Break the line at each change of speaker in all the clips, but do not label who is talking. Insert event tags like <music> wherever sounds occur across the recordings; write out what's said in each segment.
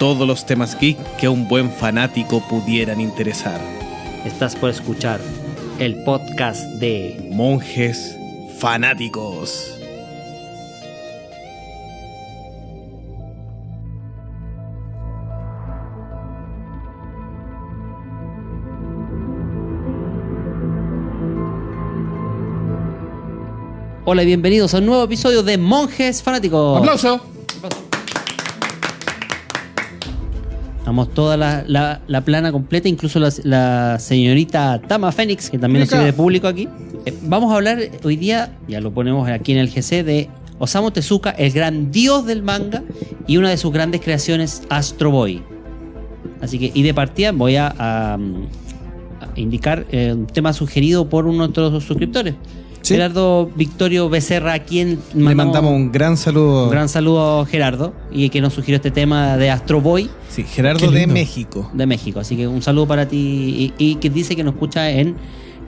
Todos los temas geek que a un buen fanático pudieran interesar.
Estás por escuchar el podcast de
Monjes fanáticos.
Hola y bienvenidos a un nuevo episodio de Monjes Fanáticos.
¡Aplauso!
Estamos toda la, la- la plana completa, incluso la, la señorita Tama Fénix, que también nos sirve de público aquí. Eh, vamos a hablar hoy día, ya lo ponemos aquí en el GC, de Osamu Tezuka, el gran dios del manga y una de sus grandes creaciones, Astro Boy. Así que, y de partida voy a, a, a indicar eh, un tema sugerido por uno de nuestros suscriptores.
Sí.
Gerardo Victorio Becerra, a quien
Le mandamos un gran saludo.
un gran saludo a Gerardo y que nos sugirió este tema de Astro Boy
Sí, Gerardo de. México.
de México. Así que un saludo para ti y, y que dice que nos escucha en,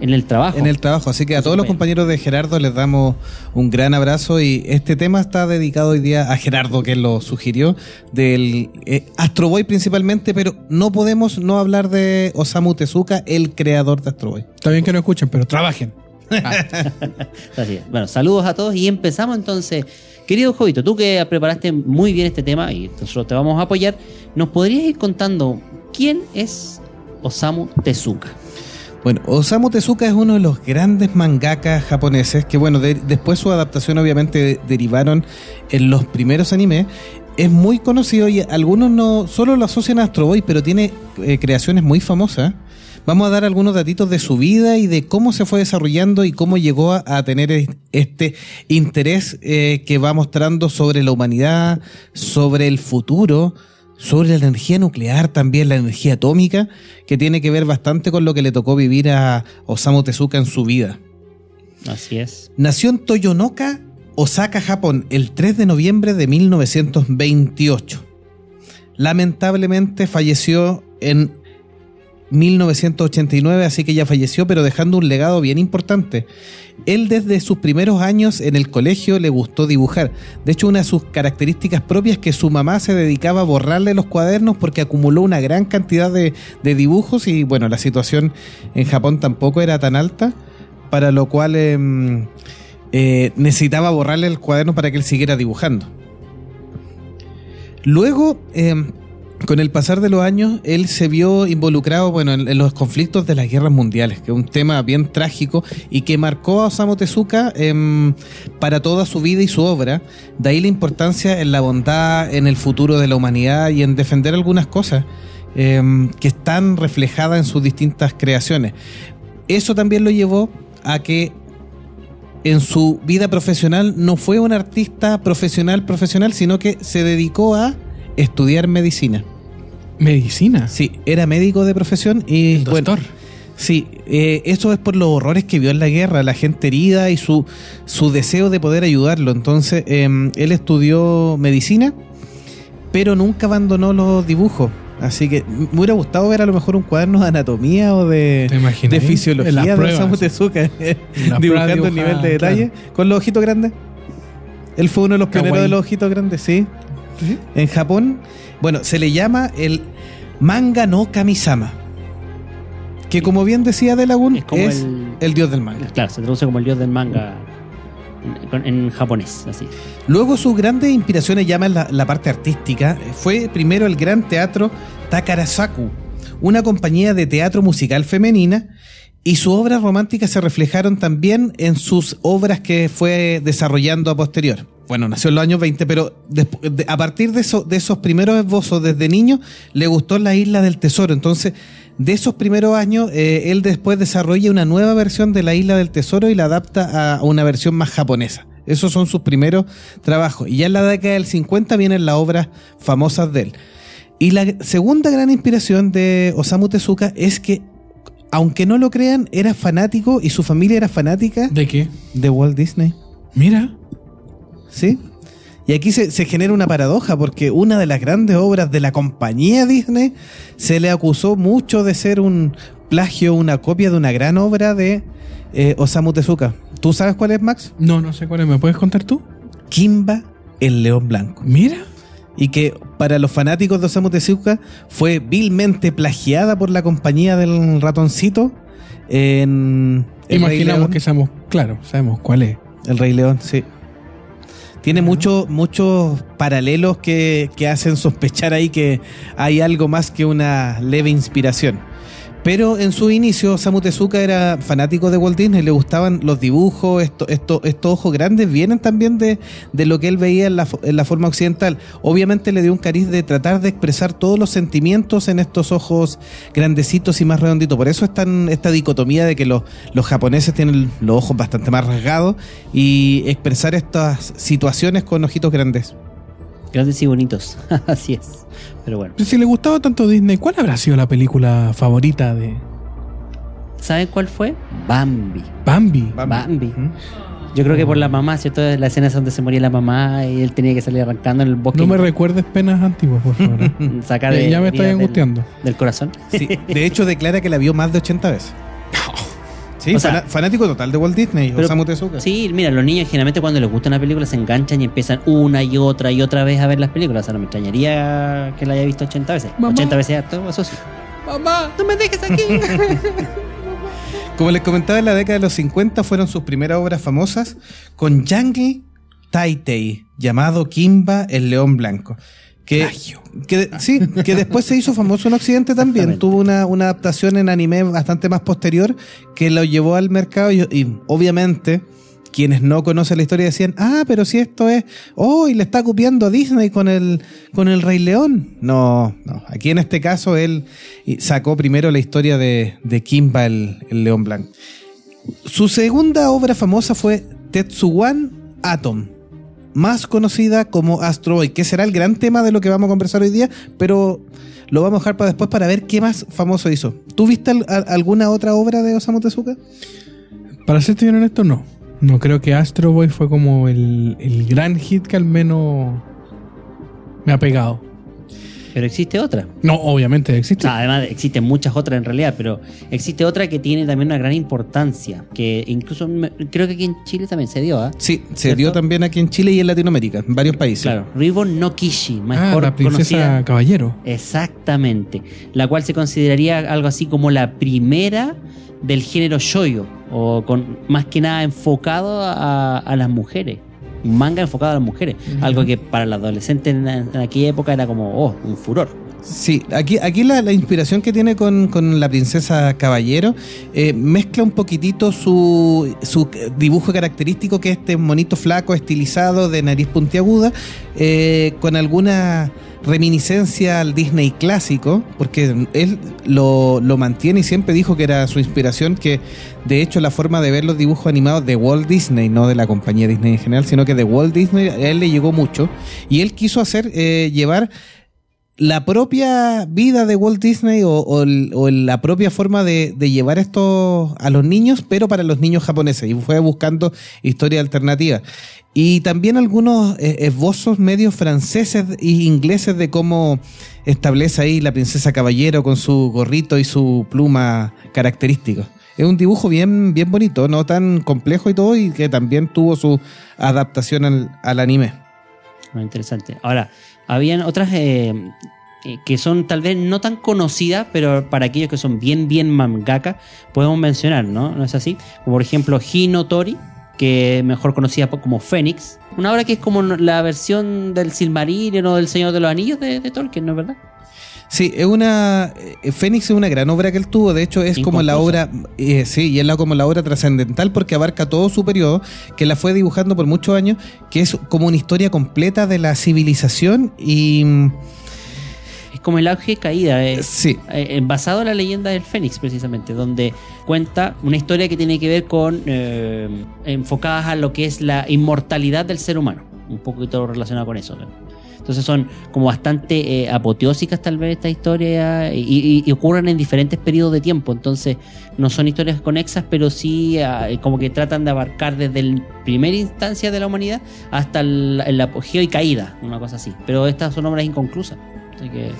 en el trabajo.
En el trabajo, así que a todos los compañeros de Gerardo les damos un gran abrazo y este tema está dedicado hoy día a Gerardo que lo sugirió del eh, Astro Boy principalmente, pero no podemos no hablar de Osamu Tezuka, el creador de Astro Boy.
Está bien que no escuchen, pero trabajen. <laughs>
Bueno, saludos a todos y empezamos entonces. Querido Jovito, tú que preparaste muy bien este tema y nosotros te vamos a apoyar, ¿nos podrías ir contando quién es Osamu Tezuka?
Bueno, Osamu Tezuka es uno de los grandes mangakas japoneses que, bueno, de- después su adaptación obviamente de- derivaron en los primeros animes. Es muy conocido y algunos no solo lo asocian a Astro Boy, pero tiene eh, creaciones muy famosas. Vamos a dar algunos datitos de su vida y de cómo se fue desarrollando y cómo llegó a, a tener es- este interés eh, que va mostrando sobre la humanidad, sobre el futuro, sobre la energía nuclear también, la energía atómica, que tiene que ver bastante con lo que le tocó vivir a Osamu Tezuka en su vida.
Así es.
Nació en Toyonoka, Osaka, Japón, el 3 de noviembre de 1928. Lamentablemente falleció en 1989, así que ya falleció, pero dejando un legado bien importante. Él desde sus primeros años en el colegio le gustó dibujar. De hecho, una de sus características propias es que su mamá se dedicaba a borrarle los cuadernos porque acumuló una gran cantidad de, dibujos y bueno, la situación en Japón tampoco era tan alta, para lo cual em, eh, necesitaba borrarle el cuaderno para que él siguiera dibujando. Luego, em, con el pasar de los años, él se vio involucrado bueno, en, los conflictos de las guerras mundiales, que es un tema bien trágico y que marcó a Osamu Tezuka em, para toda su vida y su obra. De ahí la importancia en la bondad, en el futuro de la humanidad y en defender algunas cosas em, que están reflejadas en sus distintas creaciones. Eso también lo llevó a que en su vida profesional no fue un artista profesional profesional, sino que se dedicó a estudiar medicina.
Medicina.
Sí, era médico de profesión y
El
bueno,
doctor.
sí, eh, eso es por los horrores que vio en la guerra, la gente herida y su, su deseo de poder ayudarlo. Entonces, eh, él estudió medicina, pero nunca abandonó los dibujos. Así que me hubiera gustado ver a lo mejor un cuaderno de anatomía o de, de fisiología de. Osamu Tezuka, <laughs> dibujando el nivel de detalle con los ojitos grandes. Él fue uno de los pioneros de los ojitos grandes, sí.
¿Sí?
En Japón, bueno, se le llama el manga no kamisama. Que como bien decía Delagun,
Es
es,
como el-
el dios del manga.
Claro, se traduce como el dios del manga en, en japonés, así.
Luego sus grandes inspiraciones llaman la, la parte artística. Fue primero el gran teatro Takarasaku, una compañía de teatro musical femenina, y sus obras románticas se reflejaron también en sus obras que fue desarrollando a posterior. Bueno, nació en los años 20, pero despu- de- a partir de, eso- de esos primeros esbozos desde niño, le gustó la isla del tesoro. Entonces, de esos primeros años, eh, él después desarrolla una nueva versión de la isla del tesoro y la adapta a una versión más japonesa. Esos son sus primeros trabajos. Y ya en la década del 50 vienen las obras famosas de él. Y la segunda gran inspiración de Osamu Tezuka es que, aunque no lo crean, era fanático y su familia era fanática
¿De qué?
de Walt Disney.
Mira.
¿Sí? Y aquí se, se genera una paradoja porque una de las grandes obras de la compañía Disney se le acusó mucho de ser un plagio, una copia de una gran obra de eh, Osamu Tezuka. ¿Tú sabes cuál es, Max?
No, no sé cuál es. ¿Me puedes contar tú?
Kimba, el león blanco.
Mira.
Y que para los fanáticos de Osamu Tezuka fue vilmente plagiada por la compañía del ratoncito en El Rey
Imaginamos
León.
que sabemos, claro, sabemos cuál es.
El Rey León, sí. Tiene muchos muchos paralelos que, que hacen sospechar ahí que hay algo más que una leve inspiración. Pero en su inicio, Osamu Tezuka era fanático de Walt Disney, le gustaban los dibujos, esto, esto- estos ojos grandes vienen también de, lo que él veía en la, forma occidental. Obviamente le dio un cariz de tratar de expresar todos los sentimientos en estos ojos grandecitos y más redonditos. Por eso es tan esta dicotomía de que los, los japoneses tienen los ojos bastante más rasgados y expresar estas situaciones con ojitos grandes.
Grandes y bonitos. <laughs> Así es. Pero bueno.
Si le gustaba tanto Disney, ¿cuál habrá sido la película favorita de
¿Saben cuál fue? Bambi.
Bambi?
Bambi.
¿Mm?
Yo creo que por la mamá, ¿cierto? La escena es donde se moría la mamá y él tenía que salir arrancando en el bosque.
No me recuerdes penas antiguas, por favor. <laughs>
sacar
Ya-
de-
ya me estoy
heridas del-
angustiando.
Del, corazón.
Sí, de hecho declara que la vio más de 80 veces. <laughs> Sí,
O sea-
fana- fanático total de Walt Disney,
Pero-
Osamu Tezuka.
Sí, mira, los niños generalmente cuando les gusta una película se enganchan y empiezan una y otra y otra vez a ver las películas. O sea, no me extrañaría que la haya visto 80 veces.
Mamá.
80 veces harto, eso sí.
¡Mamá!
¡No me dejes aquí! <laughs>
Como les comentaba, en la década de los 50 fueron sus primeras obras famosas con Jungle Taitei, llamado Kimba el León Blanco. Que, que- sí, que después se hizo famoso en Occidente también. Tuvo una, una adaptación en anime bastante más posterior que lo llevó al mercado y, y obviamente quienes no conocen la historia decían, ah, pero si esto es, oh, y le está copiando a Disney con el, con el Rey León. No, no. Aquí en este caso él sacó primero la historia de, de Kimba el, el León Blanco. Su segunda obra famosa fue Tetsuwan Atom, más conocida como Astro Boy, que será el gran tema de lo que vamos a conversar hoy día, pero lo vamos a dejar para después para ver qué más famoso hizo. ¿Tú viste alguna otra obra de Osamu Tezuka?
Para serte bien honesto, no. No creo que Astro Boy fue como el, el gran hit que al menos me ha pegado.
Pero existe otra.
No, obviamente
O
existe.
sea, además existen muchas otras en realidad, pero existe otra que tiene también una gran importancia, que incluso me- creo que aquí en Chile también se dio, ¿ah?
Sí, se
¿Cierto?
dio también aquí en Chile y en Latinoamérica, en varios países.
Claro, Ribbon no Kishi,
ah,
mejor
la princesa
conocida.
Caballero.
Exactamente. La cual se consideraría algo así como la primera del género shoyo, o con más que nada enfocado a, a las mujeres. Un manga enfocado a las mujeres. Algo que para los adolescentes en, en aquella época era como, oh, un furor.
Sí, aquí, aquí la, la inspiración que tiene con, con la princesa Caballero eh, mezcla un poquitito su, su dibujo característico, que es este monito flaco, estilizado, de nariz puntiaguda, eh, con alguna reminiscencia al Disney clásico, porque él lo, lo mantiene y siempre dijo que era su inspiración, que de hecho la forma de ver los dibujos animados de Walt Disney, no de la compañía Disney en general, sino que de Walt Disney, a él le llegó mucho, y él quiso hacer, eh, llevar la propia vida de Walt Disney o, la propia forma de, llevar esto a los niños, pero para los niños japoneses. Y fue buscando historias alternativas. Y también algunos eh, esbozos medios franceses e ingleses de cómo establece ahí la princesa caballero con su gorrito y su pluma característica. Es un dibujo bien, bien bonito, no tan complejo y todo, y que también tuvo su adaptación al, al anime.
Muy interesante. Ahora, habían otras eh, eh, que son tal vez no tan conocidas, pero para aquellos que son bien, bien mangaka, podemos mencionar, ¿no? ¿No es así? Como por ejemplo Hino Tori, que mejor conocida como Fénix. Una obra que es como la versión del Silmarillion o del Señor de los Anillos de, de Tolkien, ¿no es verdad?
Sí, es una. eh, Fénix es una gran obra que él tuvo. De hecho, es como la obra. Eh, sí, y es la, como la obra trascendental porque abarca todo su periodo, que la fue dibujando por muchos años, que es como una historia completa de la civilización y.
Es como el auge y caída. eh,
Sí,
eh, basado en la leyenda del Fénix, precisamente, donde cuenta una historia que tiene que ver con enfocadas a lo que es la inmortalidad del ser humano. un poquito relacionado con eso. ¿no? Entonces son como bastante eh, apoteósicas tal vez esta historia y, y- ocurren en diferentes periodos de tiempo. Entonces no son historias conexas, pero sí ah, como que tratan de abarcar desde la primera instancia de la humanidad hasta el, el apogeo y caída, una cosa así. Pero estas son obras inconclusas. Así que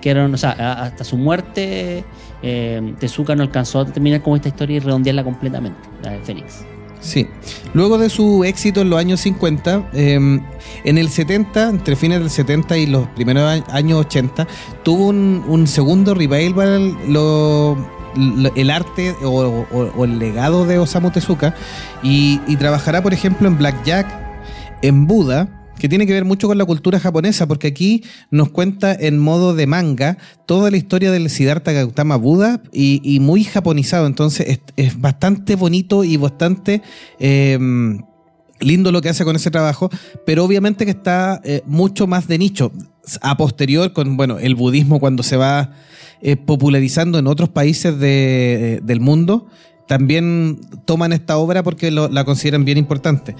quedaron, o sea, hasta su muerte, eh, Tezuka no alcanzó a terminar con esta historia y redondearla completamente, la de Fénix.
Sí. Luego de su éxito en los años 50, eh, en el 70, entre fines del 70 y los primeros años 80, tuvo un, un segundo revival lo- el arte o el legado de Osamu Tezuka y, y trabajará, por ejemplo, en Blackjack, en Buda, que tiene que ver mucho con la cultura japonesa, porque aquí nos cuenta en modo de manga toda la historia del Siddhartha Gautama Buda y, muy japonizado. Entonces es, bastante bonito y bastante eh, lindo lo que hace con ese trabajo, pero obviamente que está eh, mucho más de nicho. A posterior, con bueno, el budismo cuando se va eh, popularizando en otros países de- del mundo, también toman esta obra porque la consideran bien importante.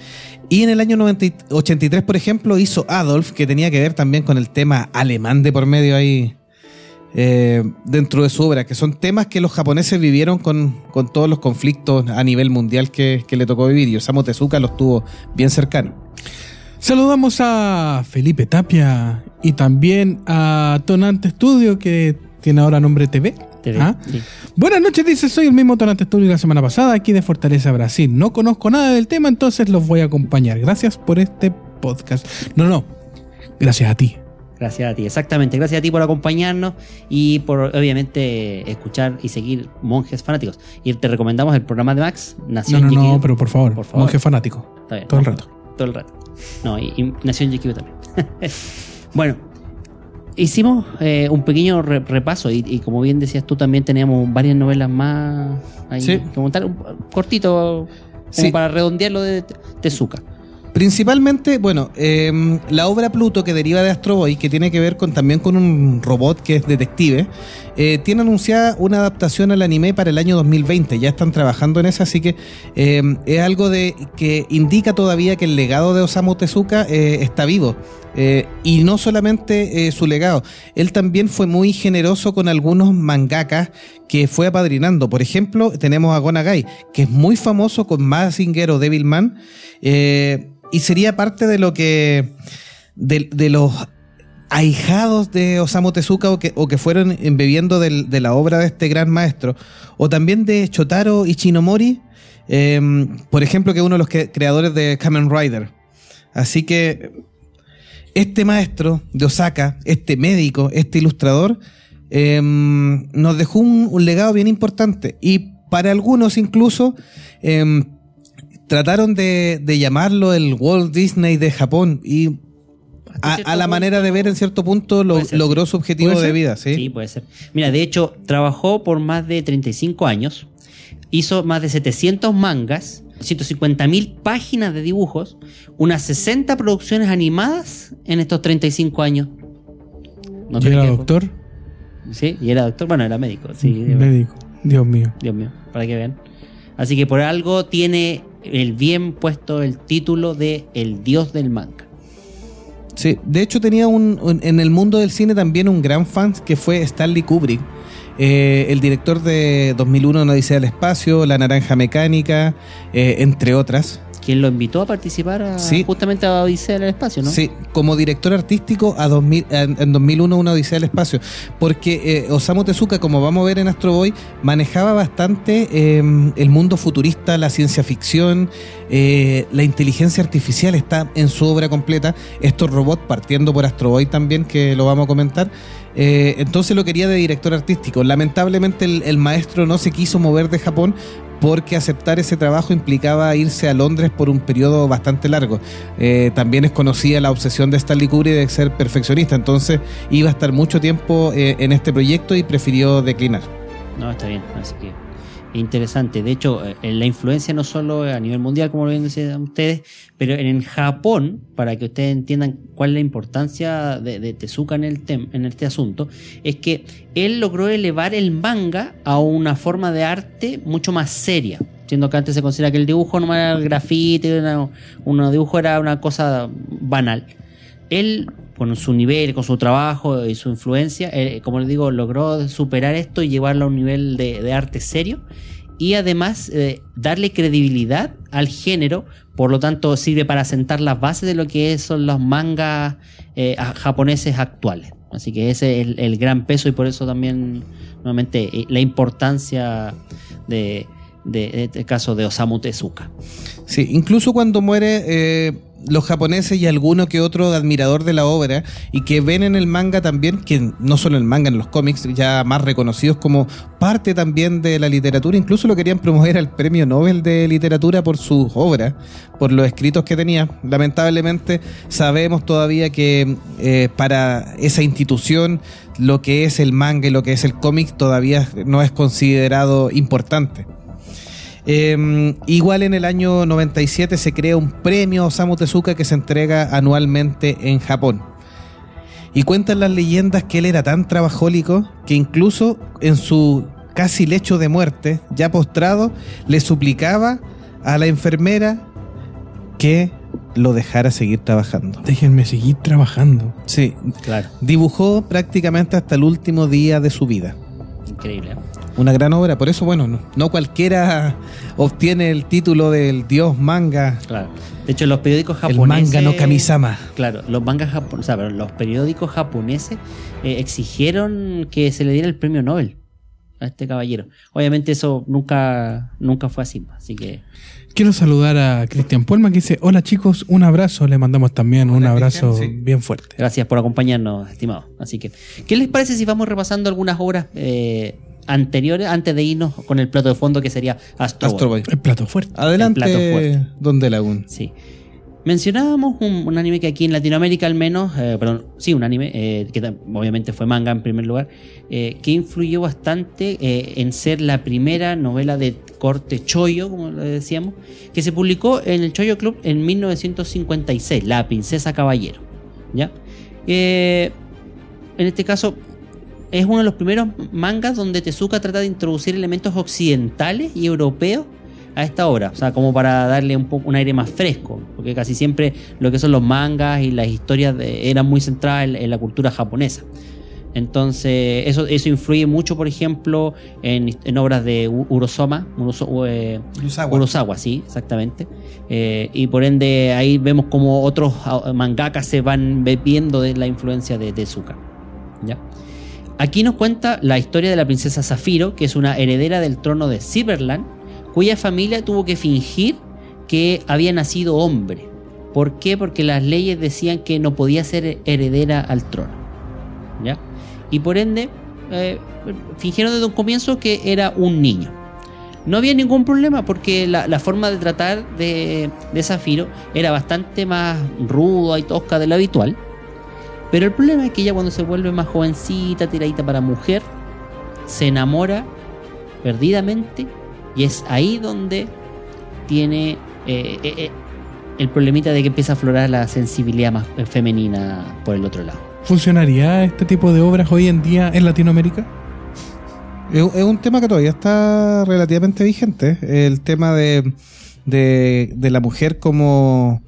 Y en el año 90 y- 83, por ejemplo, hizo Adolf, que tenía que ver también con el tema alemán de por medio ahí eh, dentro de su obra, que son temas que los japoneses vivieron con, con todos los conflictos a nivel mundial que, que le tocó vivir. Y Osamu Tezuka los tuvo bien cercanos.
Saludamos a Felipe Tapia y también a Tonante Studio, que tiene ahora nombre TV.
TV,
¿Ah?
sí.
Buenas noches, dice, soy el mismo Tonante Studio la semana pasada, aquí de Fortaleza, Brasil. No conozco nada del tema, entonces los voy a acompañar. Gracias por este podcast. No, no, gracias a ti.
Gracias a ti, exactamente. Gracias a ti por acompañarnos y por obviamente escuchar y seguir monjes fanáticos. Y te recomendamos el programa de Max,
No,
Nación
no, no,
Jiquillo.
pero por favor,
Por favor.
monje fanático.
Está bien,
todo el
no,
rato.
Todo el rato. No, y, y Nación Jiquillo también. <laughs> bueno, hicimos eh, un pequeño re- repaso y, y como bien decías tú, también teníamos varias novelas más ahí
Sí.
que montar, un cortito, como
Sí.
para redondearlo de Te- Tezuka.
Principalmente, bueno, eh, la obra Pluto que deriva de Astro Boy, que tiene que ver con, también con un robot que es detective, eh, tiene anunciada una adaptación al anime para el año 2020. Ya están trabajando en eso, así que eh, es algo de que indica todavía que el legado de Osamu Tezuka eh, está vivo. Eh, y no solamente su legado, él también fue muy generoso con algunos mangakas que fue apadrinando. Por ejemplo, tenemos a Gonagai, que es muy famoso con Mazinger o Devilman, eh, y sería parte de lo que. de, los ahijados de Osamu Tezuka o que, fueron embebiendo del- de la obra de este gran maestro, o también de Chotaro Ichinomori, eh, por ejemplo, que es uno de los creadores de Kamen Rider. Así que este maestro de Osaka, este médico, este ilustrador, eh, nos dejó un, un legado bien importante. Y para algunos incluso eh, trataron de, de llamarlo el Walt Disney de Japón. Y a, la manera de ver, en cierto punto, lo- logró su objetivo
¿Puede
de vida. ¿sí?
Sí, puede ser. Mira, de hecho, trabajó por más de 35 años, hizo más de 700 mangas, 150.000 páginas de dibujos, unas 60 producciones animadas en estos 35 años. No
¿Y
te
era doctor?
Sí, y era doctor, bueno, era médico, sí,
Médico. Dios mío.
Dios mío, para que vean. Así que por algo tiene el bien puesto el título de El Dios del Manga.
Sí, de hecho tenía un, un- en el mundo del cine también un gran fan que fue Stanley Kubrick, eh, el director de 2001 Una Odisea del Espacio, La Naranja Mecánica, eh, entre otras.
Quien lo invitó a participar a-
Sí.
justamente a Odisea del Espacio, ¿no?
Sí, como director artístico a 2000, en, en 2001 Una Odisea del Espacio, porque eh, Osamu Tezuka, como vamos a ver en Astro Boy, manejaba bastante eh, el mundo futurista, la ciencia ficción, eh, la inteligencia artificial está en su obra completa, estos robots partiendo por Astro Boy también, que lo vamos a comentar. Eh, entonces lo quería de director artístico. Lamentablemente el, maestro no se quiso mover de Japón porque aceptar ese trabajo implicaba irse a Londres por un periodo bastante largo. Eh, también es conocida la obsesión de Stanley Kubrick de ser perfeccionista, entonces iba a estar mucho tiempo eh, en este proyecto y prefirió declinar.
No, está bien, así que interesante. De hecho, eh, la influencia no solo a nivel mundial, como lo decían ustedes, pero en Japón, para que ustedes entiendan cuál es la importancia de, Tezuka en, el tem- en este asunto, es que él logró elevar el manga a una forma de arte mucho más seria. entiendo que antes se considera que el dibujo no era el grafiti, era un dibujo era una cosa banal. Él, con su nivel, con su trabajo y su influencia, eh, como les digo, logró superar esto y llevarlo a un nivel de, arte serio y además eh, darle credibilidad al género, por lo tanto sirve para sentar las bases de lo que son los mangas eh, japoneses actuales. Así que ese es el, gran peso y por eso también, nuevamente, la importancia de, de- este caso de Osamu Tezuka.
Sí, incluso cuando muere los japoneses y alguno que otro admirador de la obra y que ven en el manga también, que no solo el manga, en los cómics ya más reconocidos como parte también de la literatura, incluso lo querían promover al premio Nobel de literatura por sus obras, por los escritos que tenía. Lamentablemente sabemos todavía que eh, para esa institución lo que es el manga y lo que es el cómic todavía no es considerado importante. Eh, igual en el año 97 se crea un premio Osamu Tezuka que se entrega anualmente en Japón. Y cuentan las leyendas que él era tan trabajólico que incluso en su casi lecho de muerte, ya postrado, le suplicaba a la enfermera que lo dejara seguir trabajando.
Déjenme seguir trabajando.
Sí,
Claro,
dibujó prácticamente hasta el último día de su vida.
increíble.
Una gran obra, por eso, bueno, no, no cualquiera obtiene el título del dios manga,
Claro. De hecho, los periódicos
el
japoneses.
manga no Kamisama.
Claro, los mangas japoneses, o sea, perdón, los periódicos japoneses eh, exigieron que se le diera el premio Nobel a este caballero. Obviamente eso nunca, nunca fue así, así que
Quiero saludar a Cristian Puelma que dice, hola chicos, un abrazo. Le mandamos también un abrazo
Cristian, sí.
bien fuerte.
gracias por acompañarnos, estimados. Así que, ¿qué les parece si vamos repasando algunas obras eh, anteriores antes de irnos con el plato de fondo que sería Astro Boy?
Astro Boy.
El plato fuerte.
Adelante,
El plato fuerte.
Don de Lagún.
Sí. Mencionábamos un, un anime que aquí en Latinoamérica al menos, eh, perdón, sí, un anime, eh, que obviamente fue manga en primer lugar, eh, que influyó bastante eh, en ser la primera novela de corte choyo, como lo decíamos, que se publicó en el Choyo Club en 1956, La Princesa Caballero. ¿Ya? Eh, en este caso, es uno de los primeros mangas donde Tezuka trata de introducir elementos occidentales y europeos a esta obra, o sea, como para darle un poco un aire más fresco, porque casi siempre lo que son los mangas y las historias de- eran muy centradas en, en la cultura japonesa. Entonces, eso, eso influye mucho, por ejemplo, en, en obras de Urosoma, Uroso- eh, sí, exactamente. Eh, y por ende ahí vemos como otros ah, mangakas se van viendo de la influencia de Tezuka. ¿ya? Aquí nos cuenta la historia de la princesa Zafiro, que es una heredera del trono de Cyberland, cuya familia tuvo que fingir que había nacido hombre. ¿Por qué? Porque las leyes decían que no podía ser heredera al trono. ¿ya? Y por ende, eh, fingieron desde un comienzo que era un niño. No había ningún problema porque la, forma de tratar de, de Zafiro era bastante más ruda y tosca de lo habitual. Pero el problema es que ella cuando se vuelve más jovencita, tiradita para mujer, se enamora perdidamente y es ahí donde tiene eh, eh, eh, el problemita de que empieza a aflorar la sensibilidad más femenina por el otro lado.
¿Funcionaría este tipo de obras hoy en día en Latinoamérica?
Es, es un tema que todavía está relativamente vigente. El tema de, de, de la mujer como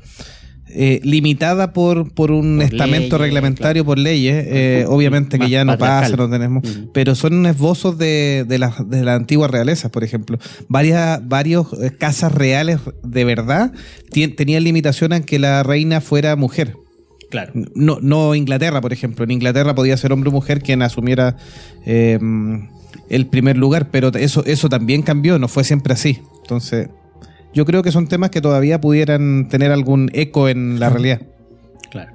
eh, limitada por, por un
Por
estamento
leyes,
reglamentario por leyes. eh, obviamente que ya no pasa, no tenemos. Pero son esbozos de, de, las de la antigua realeza, por ejemplo. Varias varios eh, casas reales de verdad tien- tenían limitación en que la reina fuera mujer.
Claro.
No, no Inglaterra, por ejemplo. En Inglaterra podía ser hombre o mujer quien asumiera eh, el primer lugar, pero eso, eso también cambió, no fue siempre así. Entonces, yo creo que son temas que todavía pudieran tener algún eco en la realidad.
Claro.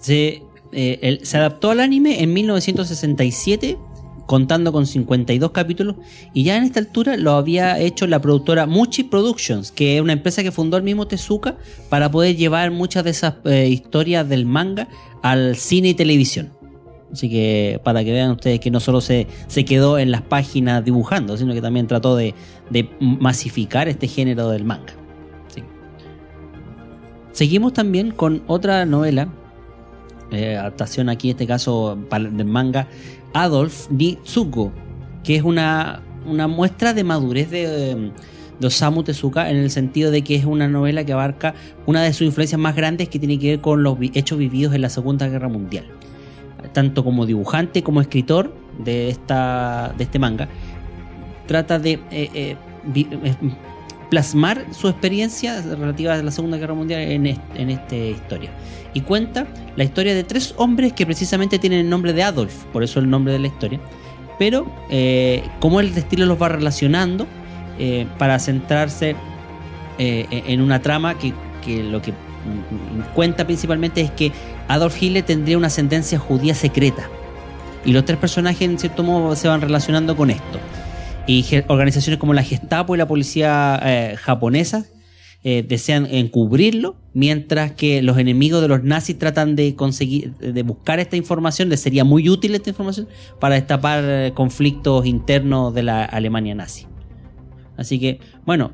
Se, eh, el- se adaptó al anime en 1967, contando con 52 capítulos, y ya en esta altura lo había hecho la productora Muchi Productions, que es una empresa que fundó el mismo Tezuka para poder llevar muchas de esas eh, historias del manga al cine y televisión. Así que para que vean ustedes que no solo se, se quedó en las páginas dibujando, sino que también trató de, de masificar este género del manga. Seguimos también con otra novela, eh, adaptación aquí en este caso del manga, Adolf Nitsuko, que es una, una muestra de madurez de, de Osamu Tezuka en el sentido de que es una novela que abarca una de sus influencias más grandes que tiene que ver con los hechos vividos en la Segunda Guerra Mundial. Tanto como dibujante como escritor de, esta, de este manga, trata de eh, eh, eh, plasmar su experiencia relativa a la Segunda Guerra Mundial en, est- en esta historia. Y cuenta la historia de tres hombres que precisamente tienen el nombre de Adolf, por eso el nombre de la historia. Pero eh, cómo el estilo los va relacionando para centrarse en una trama que, que lo que cuenta principalmente es que Adolf Hitler tendría una ascendencia judía secreta. Y los tres personajes en cierto modo se van relacionando con esto. Y organizaciones como la Gestapo y la policía eh, japonesa eh, desean encubrirlo, mientras que los enemigos de los nazis tratan de conseguir, de buscar esta información, les sería muy útil esta información para destapar eh, conflictos internos de la Alemania nazi. Así que, bueno,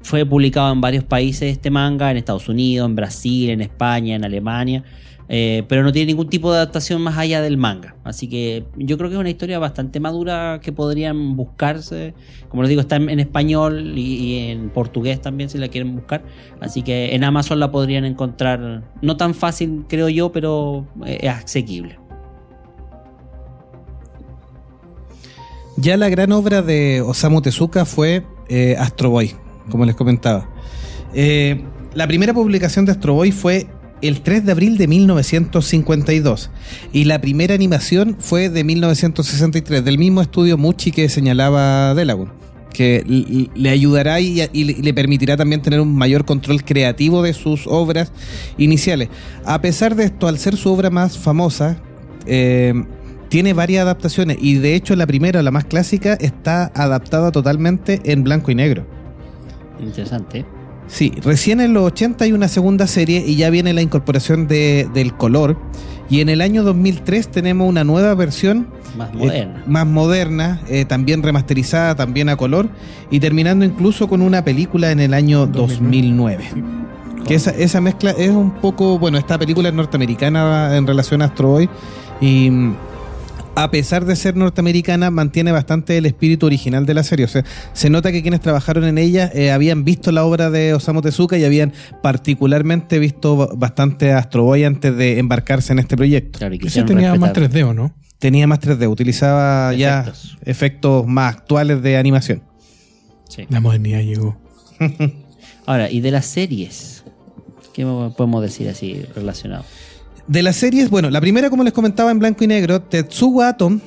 fue publicado en varios países este manga, en Estados Unidos, en Brasil, en España, en Alemania, eh, pero no tiene ningún tipo de adaptación más allá del manga. Así que yo creo que es una historia bastante madura que podrían buscarse. Como les digo, está en, español y, y en portugués también si la quieren buscar. Así que en Amazon la podrían encontrar, no tan fácil creo yo, pero eh, es asequible.
Ya la gran obra de Osamu Tezuka fue eh, Astro Boy, como les comentaba. Eh, la primera publicación de Astro Boy fue el 3 de abril de 1952 y la primera animación fue de 1963 del mismo estudio Muchi que señalaba Delagun que le ayudará y, le permitirá también tener un mayor control creativo de sus obras iniciales. A pesar de esto, al ser su obra más famosa, eh, tiene varias adaptaciones y de hecho la primera, la más clásica, está adaptada totalmente en blanco y negro.
Interesante.
Sí, recién en los 80 hay una segunda serie y ya viene la incorporación de- del color. Y en el año 2003 tenemos una nueva versión
Más
eh,
moderna.
más moderna, eh, también remasterizada, también a color, y terminando incluso con una película en el año 2009. Que esa, esa mezcla es un poco, bueno, esta película es norteamericana en relación a Astro Boy y a pesar de ser norteamericana mantiene bastante el espíritu original de la serie. O sea, se nota que quienes trabajaron en ella eh, habían visto la obra de Osamu Tezuka y habían particularmente visto ba- bastante Astro Boy antes de embarcarse en este proyecto.
Claro, y
Ese tenía más
respetar
3D, ¿o no?
Tenía más 3D, utilizaba ya
Efectos.
efectos más actuales de animación.
Sí.
La modernidad llegó.
Ahora, y de las series, ¿qué podemos decir así relacionado?
De las series, bueno, la primera, como les comentaba en blanco y negro, Tetsuga Atom,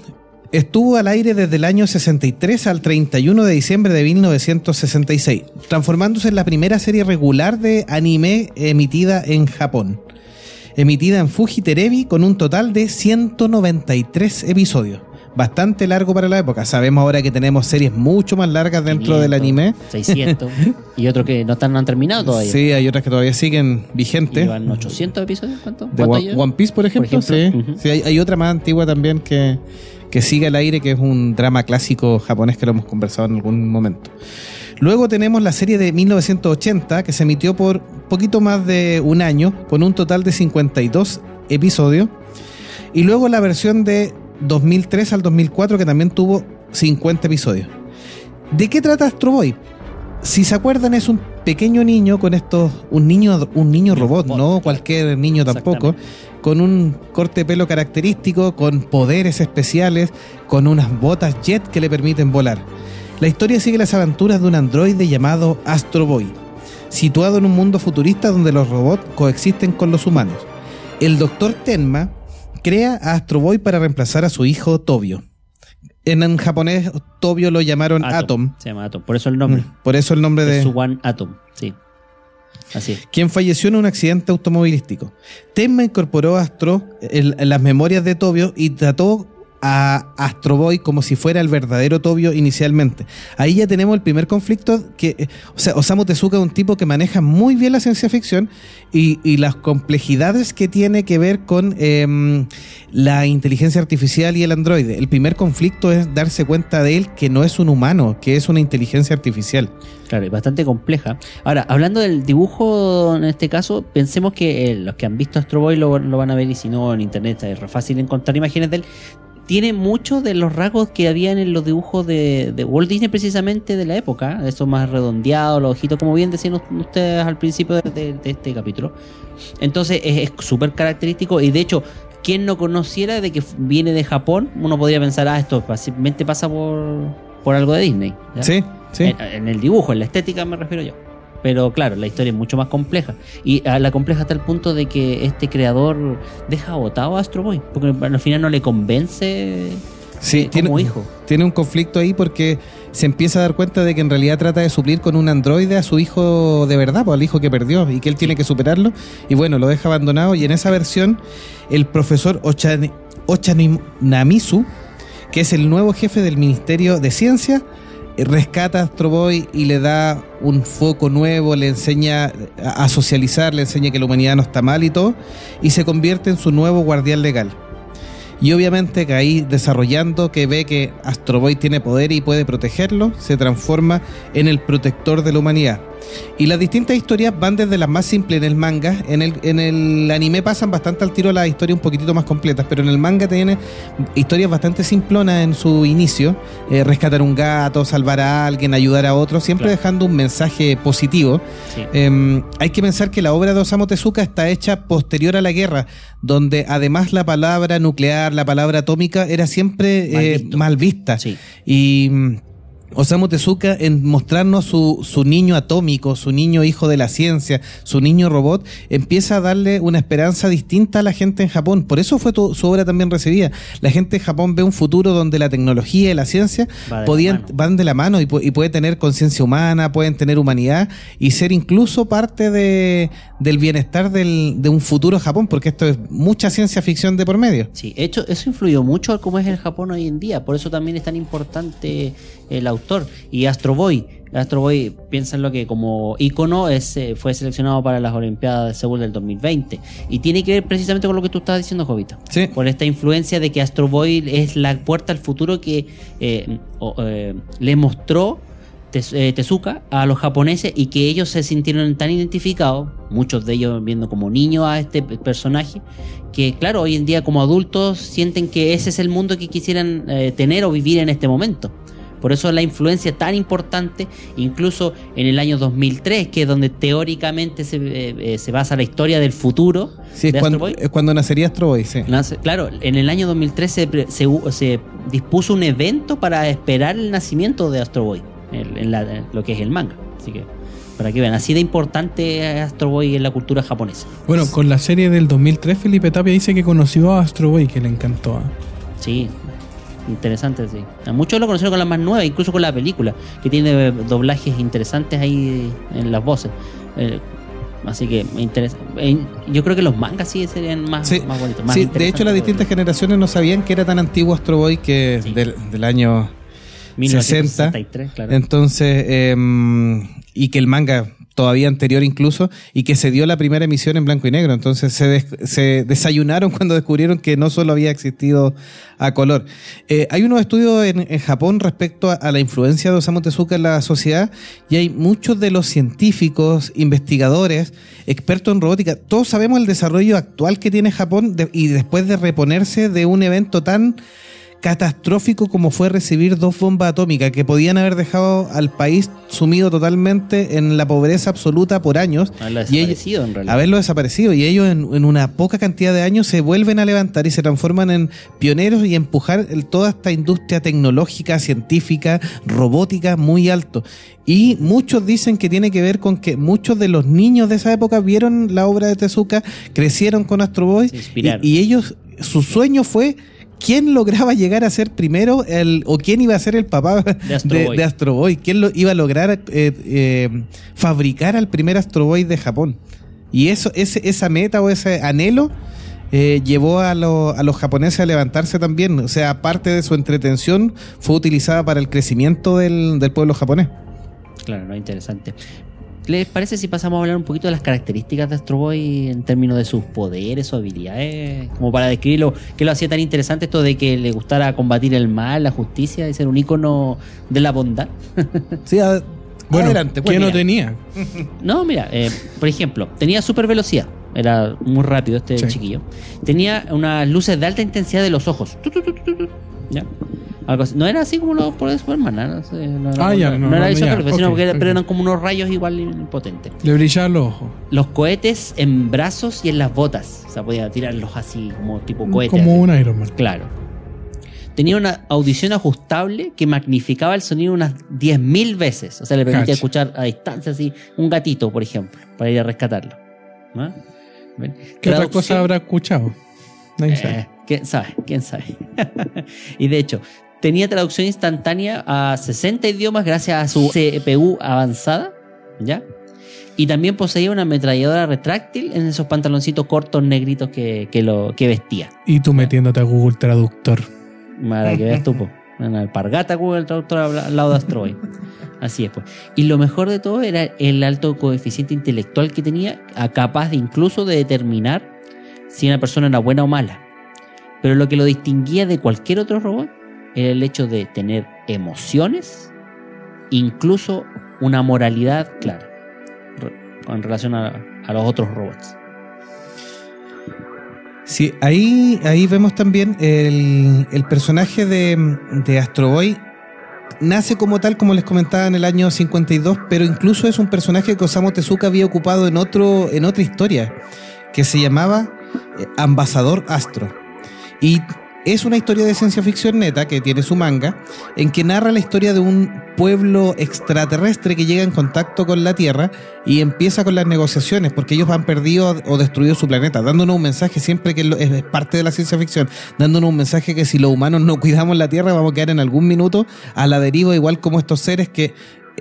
estuvo al aire desde el año 63 al 31 de diciembre de 1966, transformándose en la primera serie regular de anime emitida en Japón. Emitida en Fuji Terebi con un total de 193 episodios. Bastante largo para la época. Sabemos ahora que tenemos series mucho más largas dentro del
500,
anime.
600. <laughs> y otros que no, están, no han terminado todavía.
Sí, hay otras que todavía siguen vigentes.
Llevan 800 episodios, ¿cuánto?
De
¿Cuánto
One, Piece, por ejemplo.
ejemplo,
sí.
ujú.
Sí, hay, hay otra más antigua también que, que sigue al aire, que es un drama clásico japonés que lo hemos conversado en algún momento. Luego tenemos la serie de 1980, que se emitió por poquito más de un año, con un total de 52 episodios. Y luego la versión de 2003 al 2004, que también tuvo 50 episodios. ¿De qué trata Astro Boy? Si se acuerdan, es un pequeño niño con estos. Un niño, un niño robot,
robot,
no cualquier niño tampoco. Con un corte de pelo característico, con poderes especiales, con unas botas jet que le permiten volar. La historia sigue las aventuras de un androide llamado Astro Boy, situado en un mundo futurista donde los robots coexisten con los humanos. El doctor Tenma crea a Astro Boy para reemplazar a su hijo Tobio. En, en japonés, Tobio lo llamaron Atom.
Se llama Atom. Por eso el nombre.
Mm, Por eso el nombre de...
Su One Atom. Sí. Así es.
quien falleció en un accidente automovilístico. Tenma incorporó a Astro en, en las memorias de Tobio y trató a Astro Boy como si fuera el verdadero Tobio inicialmente. Ahí ya tenemos el primer conflicto que, eh, o sea, Osamu Tezuka es un tipo que maneja muy bien la ciencia ficción y, y las complejidades que tiene que ver con em, la inteligencia artificial y el androide. El primer conflicto es darse cuenta de él que no es un humano, que es una inteligencia artificial.
Claro, y bastante compleja. Ahora, hablando del dibujo en este caso, pensemos que eh, los que han visto Astro Boy lo, lo van a ver y si no en internet es fácil encontrar imágenes de él. Tiene muchos de los rasgos que habían en los dibujos de, de Walt Disney precisamente de la época, eso más redondeado, los ojitos, como bien decían ustedes al principio de, de- de este capítulo. Entonces es súper característico y de hecho, quien no conociera de que viene de Japón, uno podría pensar, ah, esto fácilmente pasa por, por algo de Disney. ¿ya?
Sí, sí.
En, en el dibujo, en la estética me refiero yo. Pero claro, la historia es mucho más compleja. Y a la compleja hasta el punto de que este creador deja botado a Astro Boy. Porque al final no le convence
Sí,
eh,
tiene,
como hijo.
tiene un conflicto ahí porque se empieza a dar cuenta de que en realidad trata de suplir con un androide a su hijo de verdad, pues, al hijo que perdió y que él tiene que superarlo. Y bueno, lo deja abandonado. Y en esa versión, el profesor Ochan- Ochanamisu, que es el nuevo jefe del Ministerio de Ciencia, rescata a Astro Boy y le da un foco nuevo, le enseña a socializar, le enseña que la humanidad no está mal y todo, y se convierte en su nuevo guardián legal. Y obviamente que ahí desarrollando que ve que Astro Boy tiene poder y puede protegerlo, se transforma en el protector de la humanidad. Y las distintas historias van desde las más simples en el manga. En el, en el anime pasan bastante al tiro las historias un poquitito más completas, pero en el manga tiene historias bastante simplonas en su inicio. Eh, rescatar un gato, salvar a alguien, ayudar a otro, siempre
Claro.
dejando un mensaje positivo.
Sí.
Eh, hay que pensar que la obra de Osamu Tezuka está hecha posterior a la guerra, donde además la palabra nuclear, la palabra atómica era siempre
Mal
eh,
visto.
mal vista.
Sí.
Y Osamu Tezuka en mostrarnos su, su niño atómico, su niño hijo de la ciencia, su niño robot, empieza a darle una esperanza distinta a la gente en Japón. Por eso fue tu- su obra también recibida. La gente en Japón ve un futuro donde la tecnología y la ciencia
Va de la
podían, van de la mano y, y puede tener conciencia humana, pueden tener humanidad y ser incluso parte de, del bienestar del- de un futuro Japón, porque esto es mucha ciencia ficción de por medio.
Sí, hecho, eso influyó mucho a cómo es el Japón hoy en día. Por eso también es tan importante el autor. Y Astro Boy. Astro Boy, piénsenlo que como ícono es, eh, fue seleccionado para las Olimpiadas de Seúl del 2020. Y tiene que ver precisamente con lo que tú estabas diciendo, Jovita.
Sí.
Por esta influencia de que Astro Boy es la puerta al futuro que eh, o- eh, le mostró eh, Tezuka a los japoneses y que ellos se sintieron tan identificados, muchos de ellos viendo como niños a este pe- personaje, que claro, hoy en día como adultos sienten que ese es el mundo que quisieran eh, tener o vivir en este momento. Por eso la influencia tan importante, incluso en el año 2003, que es donde teóricamente se, eh, eh, se basa la historia del futuro
Sí, es
de Astro
cuando,
Boy.
es cuando nacería Astro Boy, sí.
Nace- Claro, en el año 2003 se, pre- se se dispuso un evento para esperar el nacimiento de Astro Boy, el- en la- en lo que es el manga. Así que, para que vean, así de importante Astro Boy en la cultura japonesa.
Bueno, con la serie del 2003, Felipe Tapia dice que conoció a Astro Boy, que le encantó. ¿ah?
Sí, interesante, sí. A muchos lo conocieron con la más nueva, incluso con la película, que tiene doblajes interesantes ahí en las voces. Eh, así que me interesa. eh, Yo creo que los mangas sí serían más,
Sí,
más bonitos. Más
sí, de hecho las distintas generaciones no sabían que era tan antiguo Astro Boy que
Sí.
del, del año
1963, claro.
Entonces, eh, y que el manga todavía anterior incluso, y que se dio la primera emisión en blanco y negro. Entonces se, des- se desayunaron <laughs> cuando descubrieron que no solo había existido a color. Eh, hay unos estudios en, Japón respecto a, la influencia de Osamu Tezuka en la sociedad, y hay muchos de los científicos, investigadores, expertos en robótica, todos sabemos el desarrollo actual que tiene Japón y después de reponerse de un evento tan catastrófico como fue recibir dos bombas atómicas que podían haber dejado al país sumido totalmente en la pobreza absoluta por años
Haberlo
y ellos-
desaparecido, en realidad.
haberlo desaparecido y ellos en, en una poca cantidad de años se vuelven a levantar y se transforman en pioneros y empujar el- toda esta industria tecnológica, científica, robótica muy alto. Y muchos dicen que tiene que ver con que muchos de los niños de esa época vieron la obra de Tezuka, crecieron con Astro Boy y, y ellos, su sueño fue quién lograba llegar a ser primero el, o quién iba a ser el papá de
Astro
de,
Boy.
de Astro Boy, quién lo iba a lograr eh, eh, fabricar al primer Astro Boy de Japón. Y eso, ese, esa meta o ese anhelo eh, llevó a, lo- a los japoneses a levantarse también. O sea, parte de su entretención fue utilizada para el crecimiento del, del pueblo japonés.
Claro, no, interesante. ¿Les parece si pasamos a hablar un poquito de las características de Astro Boy en términos de sus poderes, sus habilidades? Como para describirlo, ¿qué lo hacía tan interesante esto de que le gustara combatir el mal, la justicia y ser un ícono de la bondad? <laughs>
Sí, a-
Bueno,
adelante.
¿qué
pues,
no
mira.
tenía? <laughs>
No, mira, eh, por ejemplo, tenía super velocidad. era muy rápido este
Sí.
chiquillo. Tenía unas luces de alta intensidad de los ojos. ¿Ya? Algo así. No era así como los poderes de Superman, ¿no? No sé, no era,
Ah, ya,
no, era
no,
eso, pero, sino porque eran como unos rayos igual potentes.
Le brillaban los ojos.
Los cohetes en brazos y en las botas. O sea, podía tirarlos así como tipo cohetes.
Como
así.
un Iron Man.
Claro. Tenía una audición ajustable que magnificaba el sonido unas 10.000 veces. O sea, le permitía escuchar a distancia así un gatito, por ejemplo, para ir a rescatarlo. ¿Ven?
¿Qué otra cosa habrá escuchado?
Eh, ¿Quién sabe? ¿Quién sabe? <laughs> y de hecho, tenía traducción instantánea a 60 idiomas gracias a su CPU avanzada, ¿ya? Y también poseía una ametralladora retráctil en esos pantaloncitos cortos negritos que, que lo, que vestía.
Y tú metiéndote a Google Traductor.
Para que veas tú, po. En la alpargata Google Traductor al lado de Astro Boy. Así es, pues. Y lo mejor de todo era el alto coeficiente intelectual que tenía, capaz de incluso de determinar si una persona era buena o mala. Pero lo que lo distinguía de cualquier otro robot era el hecho de tener emociones, incluso una moralidad clara en relación a, a los otros robots.
Sí, ahí, ahí vemos también el, el personaje de, de Astro Boy. Nace como tal, como les comentaba, en el año 52, pero incluso es un personaje que Osamu Tezuka había ocupado en, otro, en otra historia, que se llamaba eh, Ambasador Astro. Y es una historia de ciencia ficción neta que tiene su manga, en que narra la historia de un pueblo extraterrestre que llega en contacto con la Tierra y empieza con las negociaciones, porque ellos han perdido o destruido su planeta, dándonos un mensaje siempre que es, parte de la ciencia ficción, dándonos un mensaje que si los humanos no cuidamos la Tierra vamos a quedar en algún minuto a la deriva, igual como estos seres que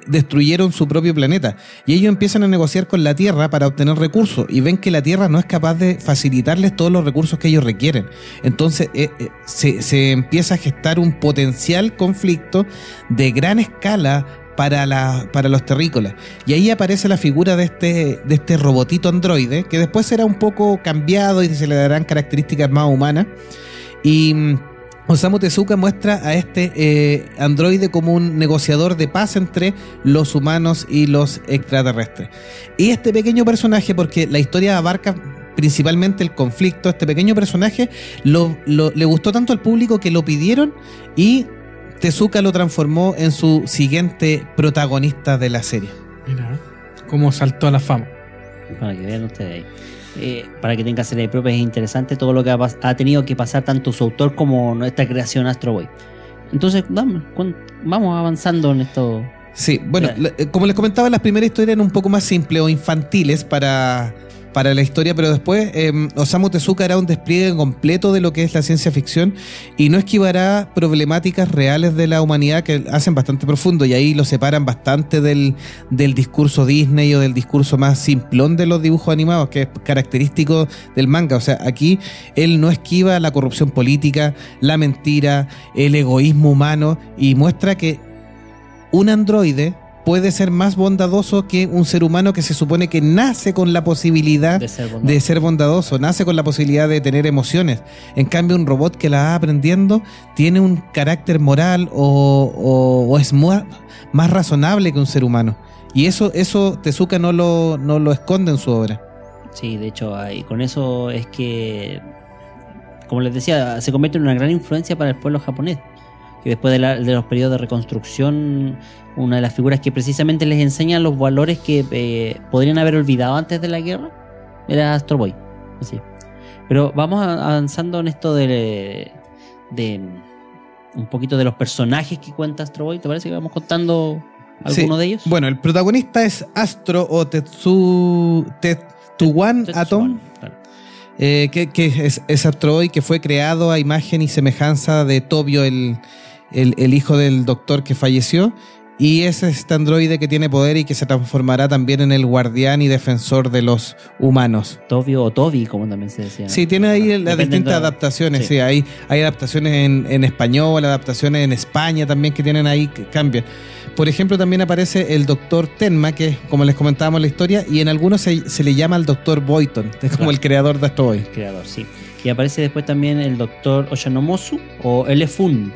destruyeron su propio planeta. Y ellos empiezan a negociar con la Tierra para obtener recursos y ven que la Tierra no es capaz de facilitarles todos los recursos que ellos requieren. Entonces eh, eh, se, se empieza a gestar un potencial conflicto de gran escala para, la, para los terrícolas. Y ahí aparece la figura de este, de este robotito androide, que después será un poco cambiado y se le darán características más humanas. Y mm, Osamu Tezuka muestra a este eh, androide como un negociador de paz entre los humanos y los extraterrestres. Y este pequeño personaje, porque la historia abarca principalmente el conflicto, este pequeño personaje lo- lo- le gustó tanto al público que lo pidieron y Tezuka lo transformó en su siguiente protagonista de la serie.
Mira, cómo saltó a la fama.
Para que vean ustedes ahí. Eh, para que tenga serie propia es interesante todo lo que ha, tenido que pasar tanto su autor como nuestra creación Astro Boy. Entonces, vamos avanzando en esto.
Sí, bueno, la- eh, como les comentaba, las primeras historias eran un poco más simples o infantiles para, para la historia, pero después eh, Osamu Tezuka hará un despliegue completo de lo que es la ciencia ficción y no esquivará problemáticas reales de la humanidad que hacen bastante profundo y ahí lo separan bastante del, del discurso Disney o del discurso más simplón de los dibujos animados, que es característico del manga. O sea, aquí él no esquiva la corrupción política, la mentira, el egoísmo humano y muestra que un androide puede ser más bondadoso que un ser humano que se supone que nace con la posibilidad
De ser bondadoso.
de ser bondadoso, nace con la posibilidad de tener emociones. En cambio, un robot que la va aprendiendo tiene un carácter moral o, o- o es más razonable que un ser humano. Y eso, eso Tezuka no lo, no lo esconde en su obra.
Sí, de hecho, ahí, con eso es que, como les decía, se convierte en una gran influencia para el pueblo japonés. Que después de, la- de los periodos de reconstrucción, una de las figuras que precisamente les enseña los valores que eh, podrían haber olvidado antes de la guerra era Astro Boy. Así. Pero vamos avanzando en esto de, de un poquito de los personajes que cuenta Astro Boy. ¿Te parece que vamos contando alguno
Sí.
de ellos?
Bueno, el protagonista es Astro o Tetsu, Tetsuwan
Tetsuwan,
Atom.
claro.
Eh, que, que es, es Astro Boy que fue creado a imagen y semejanza de Tobio, el, el- el hijo del doctor que falleció. Y es este androide que tiene poder y que se transformará también en el guardián y defensor de los humanos.
Tobio o Toby, como también se decía.
Sí, tiene ahí las distintas adaptaciones.
sí.
Sí, hay, hay adaptaciones en, en español, adaptaciones en España también que tienen ahí que cambian. Por ejemplo, también aparece el doctor Tenma, que como les comentábamos en la historia, y en algunos se, se le llama al doctor Boyton, que es como
Claro.
el creador de Astro Boy.
creador, sí. Y aparece después también el doctor Oshanomosu o Elefun,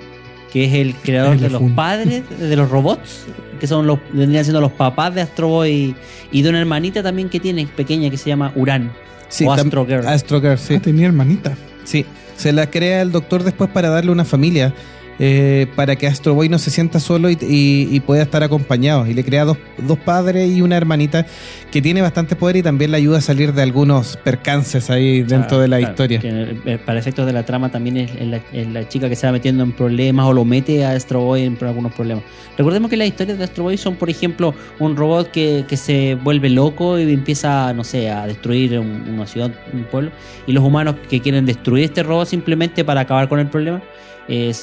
que es el creador de los padres de los robots, que son los vendrían siendo los papás de Astro Boy y de una hermanita también que tiene pequeña que se llama Uran.
Sí,
o Astro Girl.
Astro Girl, sí.
Ah, tenía hermanita.
Sí, se la crea el doctor después para darle una familia, eh, para que Astro Boy no se sienta solo y, y- y pueda estar acompañado. Y le crea dos, dos padres y una hermanita que tiene bastante poder y también le ayuda a salir de algunos percances ahí dentro de la
claro,
historia.
que, eh, para efectos de la trama también es, es la, es la chica que se va metiendo en problemas o lo mete a Astro Boy en algunos problemas. Recordemos que las historias de Astro Boy son, por ejemplo, un robot que, que se vuelve loco y empieza, no sé, a destruir un- una ciudad, un pueblo, y los humanos que quieren destruir este robot simplemente para acabar con el problema.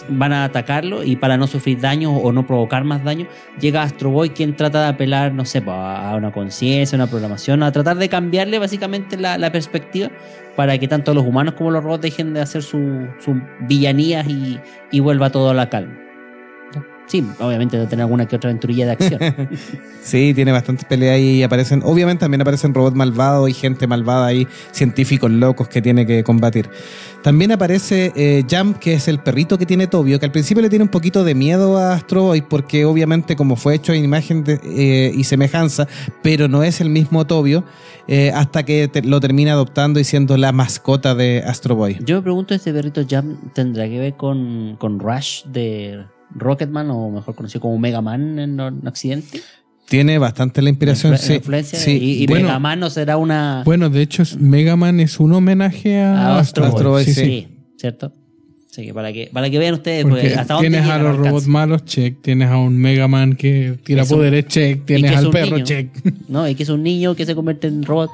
Van a atacarlo y para no sufrir daño o no provocar más daño, llega Astro Boy quien trata de apelar, no sé, a una conciencia, una programación, a tratar de cambiarle básicamente la, la perspectiva para que tanto los humanos como los robots dejen de hacer sus su villanías y, y vuelva todo a la calma. Sí, obviamente debe tener alguna que otra aventurilla de acción. <laughs>
Sí, tiene bastantes peleas y aparecen, obviamente también aparecen robots malvados y gente malvada ahí, científicos locos que tiene que combatir. También aparece eh, Jump, que es el perrito que tiene Tobio, que al principio le tiene un poquito de miedo a Astro Boy porque obviamente como fue hecho en imagen de- eh, y semejanza, pero no es el mismo Tobio, eh, hasta que te- lo termina adoptando y siendo la mascota de Astro Boy.
Yo me pregunto, ¿este perrito Jam tendrá que ver con, con Rush de Rocketman o mejor conocido como Mega Man en en Accidente?
Tiene bastante la inspiración,
Influ-
sí.
influencia
sí.
y, y
Bueno.
Mega Man no será una
Bueno, de hecho, Mega Man es un homenaje a,
a Astro,
Astro
Boy. Sí,
sí.
sí, ¿cierto? Así que para que, para que vean ustedes
Porque
pues, hasta dónde
tienes a los robots malos, check. Tienes a un Mega Man que tira poderes, check. Tienes al perro,
niño.
check.
No, y que es un niño que se convierte en robot.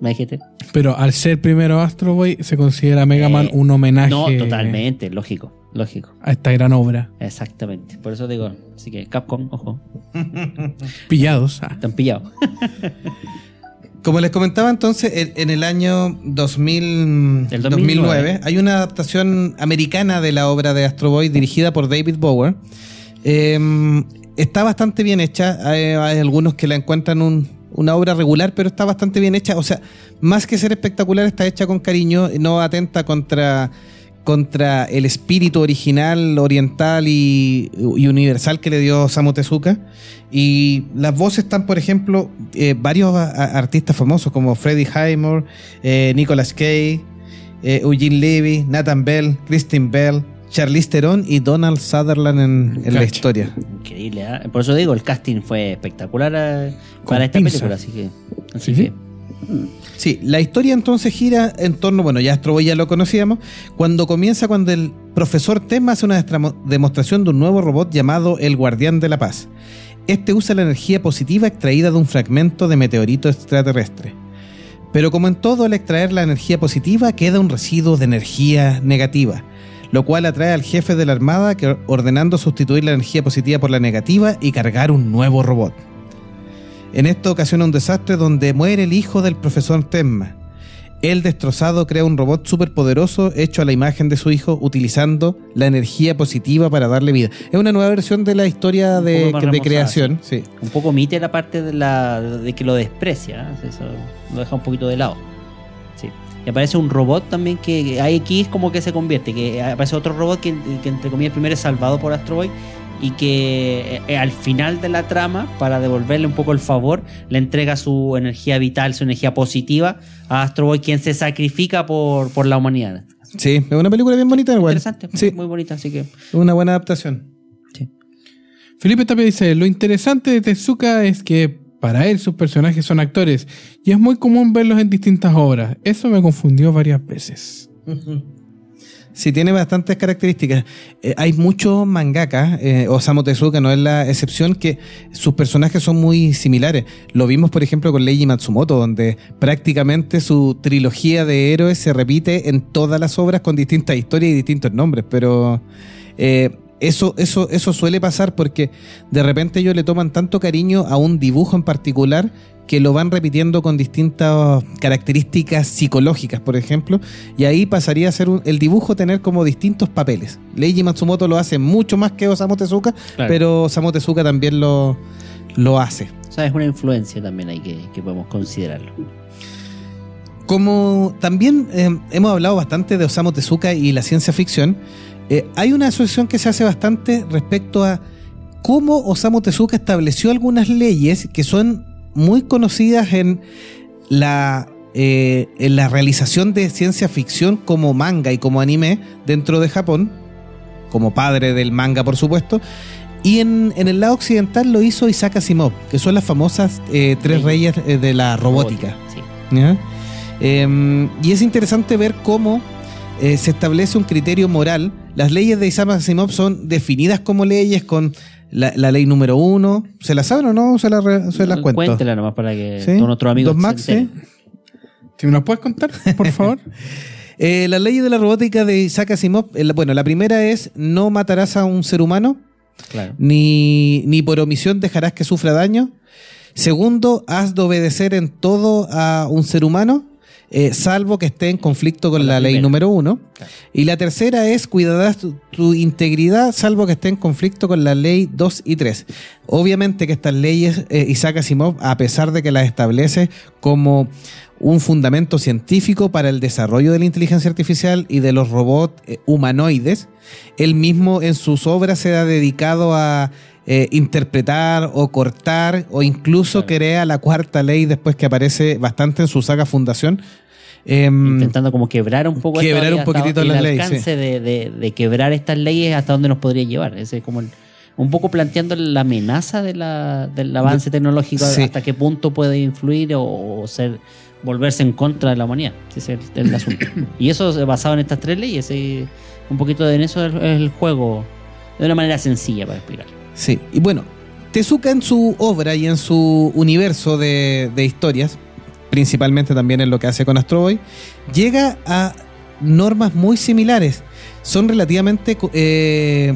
Me dijiste.
Pero al ser primero Astro Boy, se considera Mega Man
Eh,
un homenaje
No, totalmente, lógico, lógico.
a esta gran obra.
Exactamente. Por eso digo, así que Capcom, ojo, <laughs>
Pillados. ah.
están pillados. <laughs>
Como les comentaba entonces, en, el año 2000,
El
2009.
2009,
hay una adaptación americana de la obra de Astro Boy dirigida por David Bower. Eh, está bastante bien hecha. Hay, hay algunos que la encuentran un- una obra regular, pero está bastante bien hecha. O sea, más que ser espectacular, está hecha con cariño, no atenta contra, contra el espíritu original, oriental y, y universal que le dio Osamu Tezuka. Y las voces están, por ejemplo, eh, varios a- a- artistas famosos como Freddie Highmore, eh, Nicolas Cage, eh, Eugene Levy, Nathan Bell, Kristen Bell, Charlize Theron y Donald Sutherland en, en la historia.
Increíble, ¿ah? Por eso digo, el casting fue espectacular eh, para esta
pinza.
película, así que. Así
Sí,
que
Sí, la historia entonces gira en torno, bueno, ya Astro Boy ya lo conocíamos, cuando comienza cuando el profesor Tema hace una demostración de un nuevo robot llamado el Guardián de la Paz. Este usa la energía positiva extraída de un fragmento de meteorito extraterrestre. Pero como en todo, al extraer la energía positiva queda un residuo de energía negativa, lo cual atrae al jefe de la Armada que ordenando sustituir la energía positiva por la negativa y cargar un nuevo robot. En esta ocasiona un desastre donde muere el hijo del profesor Tenma. Él destrozado crea un robot superpoderoso hecho a la imagen de su hijo utilizando la energía positiva para darle vida. Es una nueva versión de la historia de, creación. Sí.
un poco omite la parte de, la, de que lo desprecia, ¿eh? eso lo deja un poquito de lado. Sí. Y aparece un robot también que hay aquí es como que se convierte, que aparece otro robot que, que entre comillas primero es salvado por Astro Boy y que eh, al final de la trama, para devolverle un poco el favor, le entrega su energía vital, su energía positiva a Astro Boy, quien se sacrifica por, por la humanidad.
Sí, es una película bien bonita igual.
Interesante,
Sí,
muy bonita, así que
una buena adaptación.
Felipe Tapia dice, lo interesante de Tezuka es que para él sus personajes son actores y es muy común verlos en distintas obras. Eso me confundió varias veces. <laughs>
Sí, tiene bastantes características. Eh, hay muchos mangakas, eh, Osamu Tezuka no es la excepción, que sus personajes son muy similares. Lo vimos, por ejemplo, con Leiji Matsumoto, donde prácticamente su trilogía de héroes se repite en todas las obras con distintas historias y distintos nombres, pero eh, eso, eso, eso suele pasar porque de repente ellos le toman tanto cariño a un dibujo en particular que lo van repitiendo con distintas características psicológicas, por ejemplo, y ahí pasaría a ser un- el dibujo tener como distintos papeles. Leiji Matsumoto lo hace mucho más que Osamu Tezuka,
Claro.
pero Osamu Tezuka también lo, lo hace.
o sea, es una influencia también hay que, que podemos considerarlo.
Como también eh, hemos hablado bastante de Osamu Tezuka y la ciencia ficción, eh, hay una asociación que se hace bastante respecto a cómo Osamu Tezuka estableció algunas leyes que son muy conocidas en la eh, en la realización de ciencia ficción como manga y como anime dentro de Japón, como padre del manga, por supuesto. Y en, en el lado occidental lo hizo Isaac Asimov, que son las famosas eh, tres
Sí.
reyes de la robótica. Eh, y es interesante ver cómo eh, se establece un criterio moral. Las leyes de Isaac Asimov son definidas como leyes con la, la ley número uno. ¿Se la saben o no? Se la, se la cuento.
Cuéntela nomás para que
¿Sí?
todos nuestros amigos
Dos Max.
Si me nos puedes contar, por favor. <laughs>
Eh, las leyes de la robótica de Isaac Asimov, eh, bueno, la primera es no matarás a un ser humano,
Claro.
ni, ni por omisión dejarás que sufra daño. Segundo, has de obedecer en todo a un ser humano, eh, salvo que esté en conflicto con,
Con la
la, ley número uno.
Claro.
Y la tercera es cuidarás tu, tu integridad, salvo que esté en conflicto con la ley 2 y 3. Obviamente que estas leyes, eh, Isaac Asimov, a pesar de que las establece como un fundamento científico para el desarrollo de la inteligencia artificial y de los robots eh, humanoides, él mismo en sus obras se ha dedicado a eh, interpretar o cortar o incluso
Claro.
crea la cuarta ley después que aparece bastante en su saga Fundación. Em,
Intentando como quebrar un poco
Quebrar un poquitito
el
las leyes,
alcance de, de- de quebrar estas leyes hasta dónde nos podría llevar. Ese es como el- un poco planteando la amenaza de la- del avance tecnológico,
sí.
hasta qué punto puede influir o, o ser volverse en contra de la humanidad. Ese es el, el asunto. <coughs> y eso es basado en estas tres leyes. un poquito en eso es es el juego de una manera sencilla para explicar.
Sí, y bueno, Tezuka en su obra y en su universo de, de historias, principalmente también en lo que hace con Astro Boy, llega a normas muy similares. Son relativamente eh,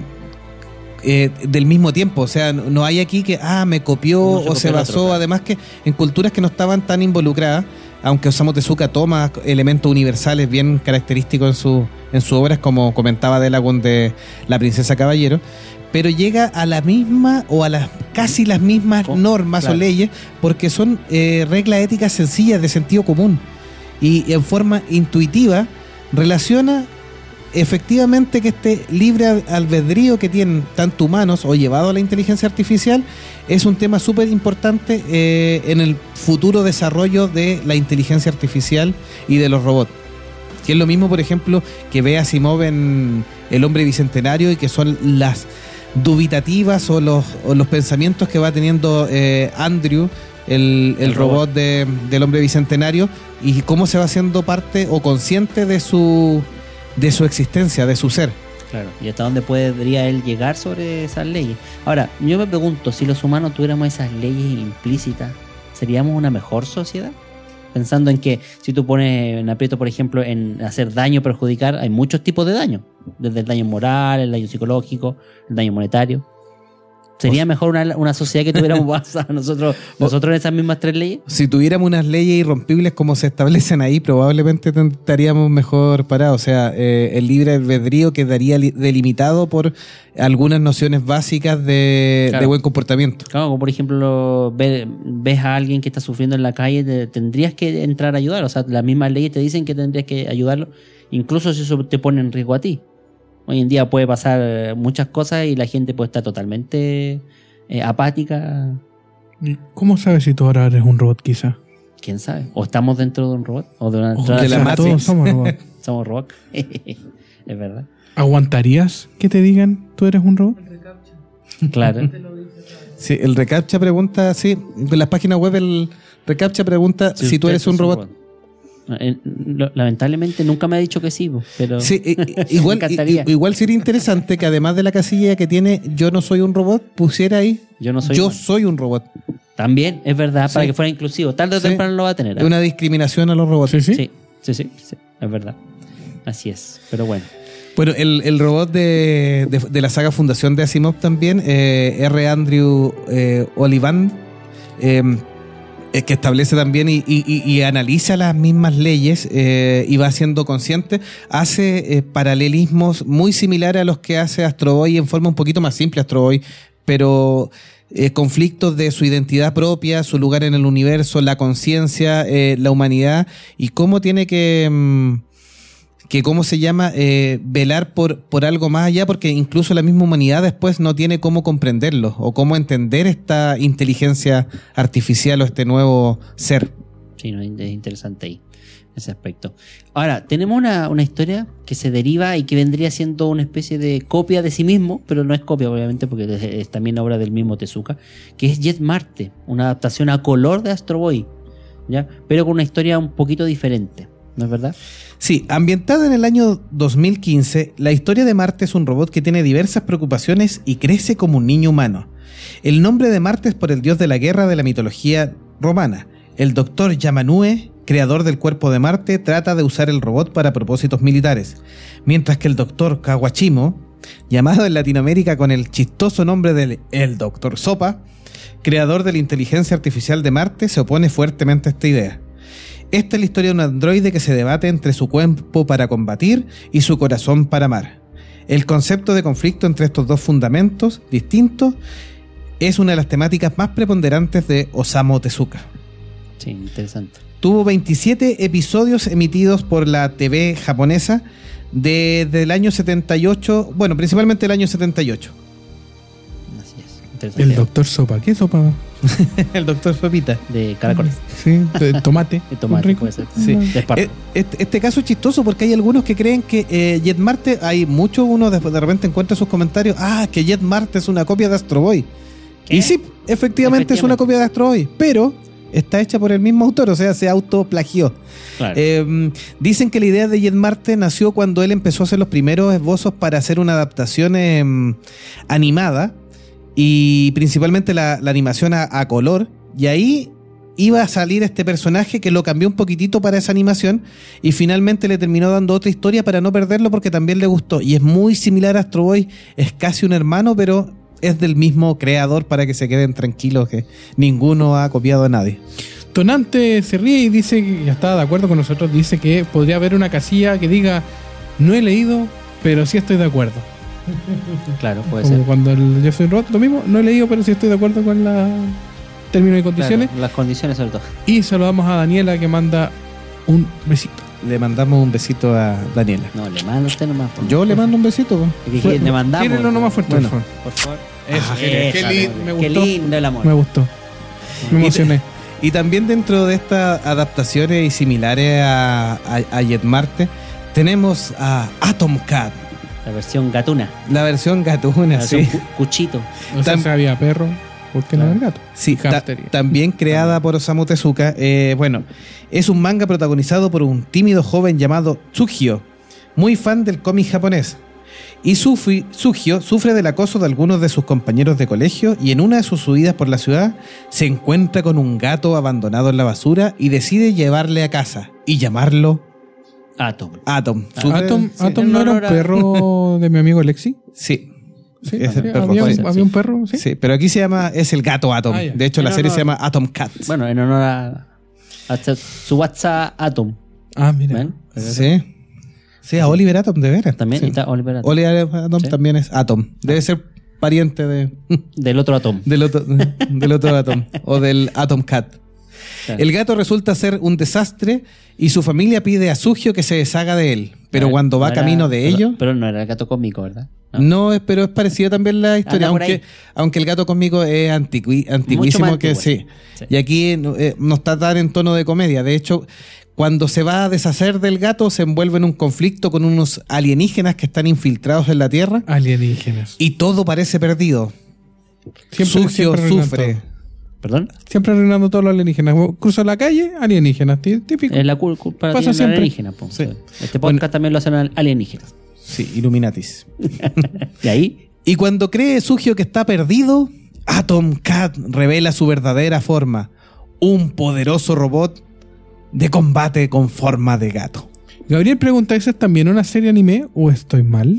eh, del mismo tiempo, o sea, no hay aquí que, ah, me copió
se
o
copió
se
otro,
basó, además que en culturas que no estaban tan involucradas, aunque Osamu Tezuka toma elementos universales bien característicos en su, en su obras, como comentaba Delagun de La Princesa Caballero, pero llega a la misma o a las casi las mismas
Co-
normas
claro.
o leyes, porque son eh, reglas éticas sencillas de sentido común y en forma intuitiva relaciona efectivamente que este libre al- albedrío que tienen tanto humanos o llevado a la inteligencia artificial es un tema súper importante eh, en el futuro desarrollo de la inteligencia artificial y de los robots. Que es lo mismo, por ejemplo, que ve Asimov en El hombre bicentenario y que son las dubitativas o los, o los pensamientos que va teniendo eh, Andrew, el, el
El
robot,
robot.
de- del hombre bicentenario, y cómo se va haciendo parte o consciente de su, de su existencia, de su ser.
Claro. Y hasta dónde podría él llegar sobre esas leyes. Ahora, yo me pregunto, si los humanos tuviéramos esas leyes implícitas, ¿seríamos una mejor sociedad? Pensando en que si tú pones en aprieto, por ejemplo, en hacer daño, perjudicar, hay muchos tipos de daño. Desde el daño moral, el daño psicológico, el daño monetario. ¿Sería mejor una, una sociedad que tuviéramos <laughs> basada nosotros, nosotros en esas mismas tres leyes?
Si tuviéramos unas leyes irrompibles como se establecen ahí, probablemente estaríamos mejor parados. O sea, eh, el libre albedrío quedaría li- delimitado por algunas nociones básicas de,
Claro.
de buen comportamiento.
Claro, como por ejemplo, ve- ves a alguien que está sufriendo en la calle, te- tendrías que entrar a ayudar. O sea, las mismas leyes te dicen que tendrías que ayudarlo, incluso si eso te pone en riesgo a ti. Hoy en día puede pasar eh, muchas cosas y la gente puede estar totalmente eh, apática.
¿Cómo sabes si tú ahora eres un robot, quizá?
¿Quién sabe? O estamos dentro de un robot, o de una
O
de la
todos somos robots. <laughs>
somos robots. <laughs> es verdad.
¿Aguantarías que te digan tú eres un robot?
Claro. <laughs>
Sí, el reCAPTCHA pregunta, sí, en las páginas web el reCAPTCHA pregunta si, tú
usted
eres un robot.
Eh, Lamentablemente nunca me ha dicho que sí, pero
Sí, <laughs> igual,
me encantaría.
igual sería interesante que además de la casilla que tiene yo no soy un robot, pusiera ahí
yo no soy.
yo
humano.
soy un robot.
También es verdad, para
Sí.
que fuera inclusivo. Tarde o
Sí.
temprano lo va a tener.
Es una discriminación a los robots.
Sí, sí.
Sí, sí, sí, sí, es verdad. Así es, pero bueno.
Bueno, el, el robot de, de- de la saga Fundación de Asimov también, eh, R. Andrew eh, Olivand, eh, eh, que establece también y, y- y- analiza las mismas leyes eh, y va siendo consciente, hace eh, paralelismos muy similares a los que hace Astro Boy en forma un poquito más simple Astro Boy, pero eh, conflictos de su identidad propia, su lugar en el universo, la conciencia, eh, la humanidad y cómo tiene que... mm, que cómo se llama eh, velar por, por algo más allá, porque incluso la misma humanidad después no tiene cómo comprenderlo o cómo entender esta inteligencia artificial o este nuevo ser.
Sí, no, es interesante ahí. ese aspecto. Ahora, tenemos una, una historia que se deriva y que vendría siendo una especie de copia de sí mismo, pero no es copia, obviamente, porque es, también obra del mismo Tezuka, que es Jet Marte, una adaptación a color de Astro Boy, ¿ya? Pero con una historia un poquito diferente, ¿no es verdad?
Sí, ambientada en el año 2015, la historia de Marte es un robot que tiene diversas preocupaciones y crece como un niño humano. El nombre de Marte es por el dios de la guerra de la mitología romana. El doctor Yamanue, creador del cuerpo de Marte, trata de usar el robot para propósitos militares, mientras que el doctor Kawachimo, llamado en Latinoamérica con el chistoso nombre del el doctor Sopa, creador de la inteligencia artificial de Marte, se opone fuertemente a esta idea. Esta es la historia de un androide que se debate entre su cuerpo para combatir y su corazón para amar. El concepto de conflicto entre estos dos fundamentos distintos es una de las temáticas más preponderantes de Osamu Tezuka.
Sí, interesante.
Tuvo 27 episodios emitidos por la TV japonesa desde el año 78, bueno, principalmente el año 78.
El doctor Sopa. ¿Qué sopa? <laughs>
el doctor Sopita.
De caracoles.
Sí, de tomate. <laughs>
De tomate,
Rico.
puede ser.
Sí. Eh, Este, este caso es chistoso porque hay algunos que creen que eh, Jet Marte, hay muchos, uno de, de repente encuentra sus comentarios, ah, que Jet Marte es una copia de Astro Boy.
¿Qué?
Y sí, efectivamente, es una copia de Astro Boy, pero está hecha por el mismo autor, o sea, se autoplagió.
Claro.
Eh, dicen que la idea de Jet Marte nació cuando él empezó a hacer los primeros esbozos para hacer una adaptación em, animada y principalmente la, animación a, a color. Y ahí iba a salir este personaje que lo cambió un poquitito para esa animación y finalmente le terminó dando otra historia para no perderlo porque también le gustó. Y es muy similar a Astro Boy, es casi un hermano, pero es del mismo creador para que se queden tranquilos que ninguno ha copiado a nadie.
Tonante se ríe y dice que ya está de acuerdo con nosotros. Dice que podría haber una casilla que diga no he leído, pero sí estoy de acuerdo.
Claro, puede
Como
ser.
cuando el yo soy robot, lo mismo, no he leído, pero sí estoy de acuerdo con la términos y condiciones.
Claro, las condiciones sobre todo.
Y saludamos a Daniela que manda un besito.
Le mandamos un besito a Daniela.
No, le manda usted nomás. por-
Yo le mando un besito.
que le mandamos.
Tírenlo nomás fuerte,
Bueno.
por favor.
Por favor.
Eso,
Ah,
qué lindo, me
bien. Qué
gustó.
lindo el amor.
Me gustó. Me
Y-
emocioné.
Y también dentro de estas adaptaciones y similares a, a, a Jet Marte, tenemos a Atom Cat,
La versión gatuna.
la versión
La
gatuna,
versión
sí.
cu- cuchito.
O sea,
Tam-
si había perro, ¿por qué no
Claro.
el gato?
Sí, ta- también creada por Osamu Tezuka. Eh, bueno, es un manga protagonizado por un tímido joven llamado Tsugio, muy fan del cómic japonés. Y Sufi- Sugio sufre del acoso de algunos de sus compañeros de colegio y en una de sus subidas por la ciudad se encuentra con un gato abandonado en la basura y decide llevarle a casa y llamarlo
Atom.
Atom. Sufre-
Atom,
sí.
No era un perro de mi amigo Lexi.
Sí.
Sí,
Es el
había,
perro,
había
ser,
había un perro, sí.
Sí, pero aquí se llama, es el gato Atom.
Ah,
de hecho, la serie
honor-
se llama Atom Cat.
Bueno, en honor a, a su WhatsApp Atom.
Ah, mira.
¿Ven?
Sí. Sí, a Oliver Atom, de veras.
También
Sí.
está Oliver Atom.
Oliver Atom
Sí.
también es Atom. Debe ser pariente de,
Del otro Atom. <laughs>
del, otro, del otro Atom. O del Atom Cat.
Claro.
El gato resulta ser un desastre y su familia pide a Sugio que se deshaga de él. Pero cuando va camino de
pero-
ellos.
Pero no era el gato cómico, ¿verdad? No.
No, es- pero es parecida también la historia,
Anda
aunque, aunque el gato conmigo es antiqui- antiguísimo que sí.
Sí.
Y aquí eh, no está tan en tono de comedia. De hecho, cuando se va a deshacer del gato, se envuelve en un conflicto con unos alienígenas que están infiltrados en la Tierra
Alienígenas.
y todo parece perdido.
Siempre- arruinan
sufre.
¿Perdón?
Siempre arruinando todos los alienígenas. Cruza la calle, alienígenas. tí- Típico.
Es la cul- culpa
Pasa
de
siempre.
alienígenas. po.
Sí.
Este podcast
Bueno.
también lo hacen al- alienígenas.
Sí, Illuminatis. <laughs>
Y ahí,
Y cuando cree Sugio que está perdido, Atom Cat revela su verdadera forma. Un poderoso robot de combate con forma de gato.
Gabriel pregunta, ¿esa es también una serie anime o estoy mal?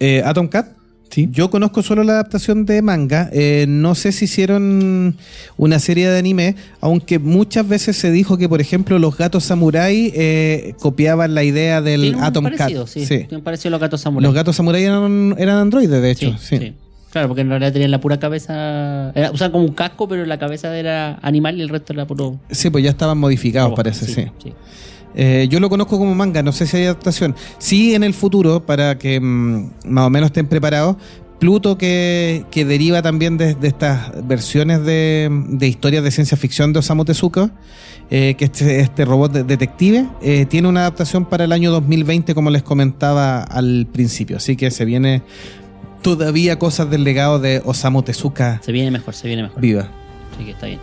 Eh, Atom Cat,
Sí.
yo conozco solo la adaptación de manga. Eh, no sé si hicieron una serie de anime, aunque muchas veces se dijo que, por ejemplo, los gatos samurai eh, copiaban la idea del Atom
parecido,
Cat.
sí.
Sí.
Parecido a los gatos samurai.
Los gatos samurai eran, eran androides, de hecho.
Sí,
Sí,
sí. Claro, porque en realidad tenían la pura cabeza. Era, usaban como un casco, pero la cabeza era animal y el resto era puro.
Sí, pues ya estaban modificados,
robot.
parece, sí.
sí.
Eh, yo lo conozco como manga, no sé si hay adaptación. Sí, en el futuro, para que mm, más o menos estén preparados, Pluto que, que deriva también de, de estas versiones de, de historias de ciencia ficción de Osamu Tezuka, eh, que este, este robot de- detective eh, tiene una adaptación para el año 2020, como les comentaba al principio. Así que se viene todavía cosas del legado de Osamu Tezuka
Se viene mejor, se viene mejor.
viva.
Así que está bien.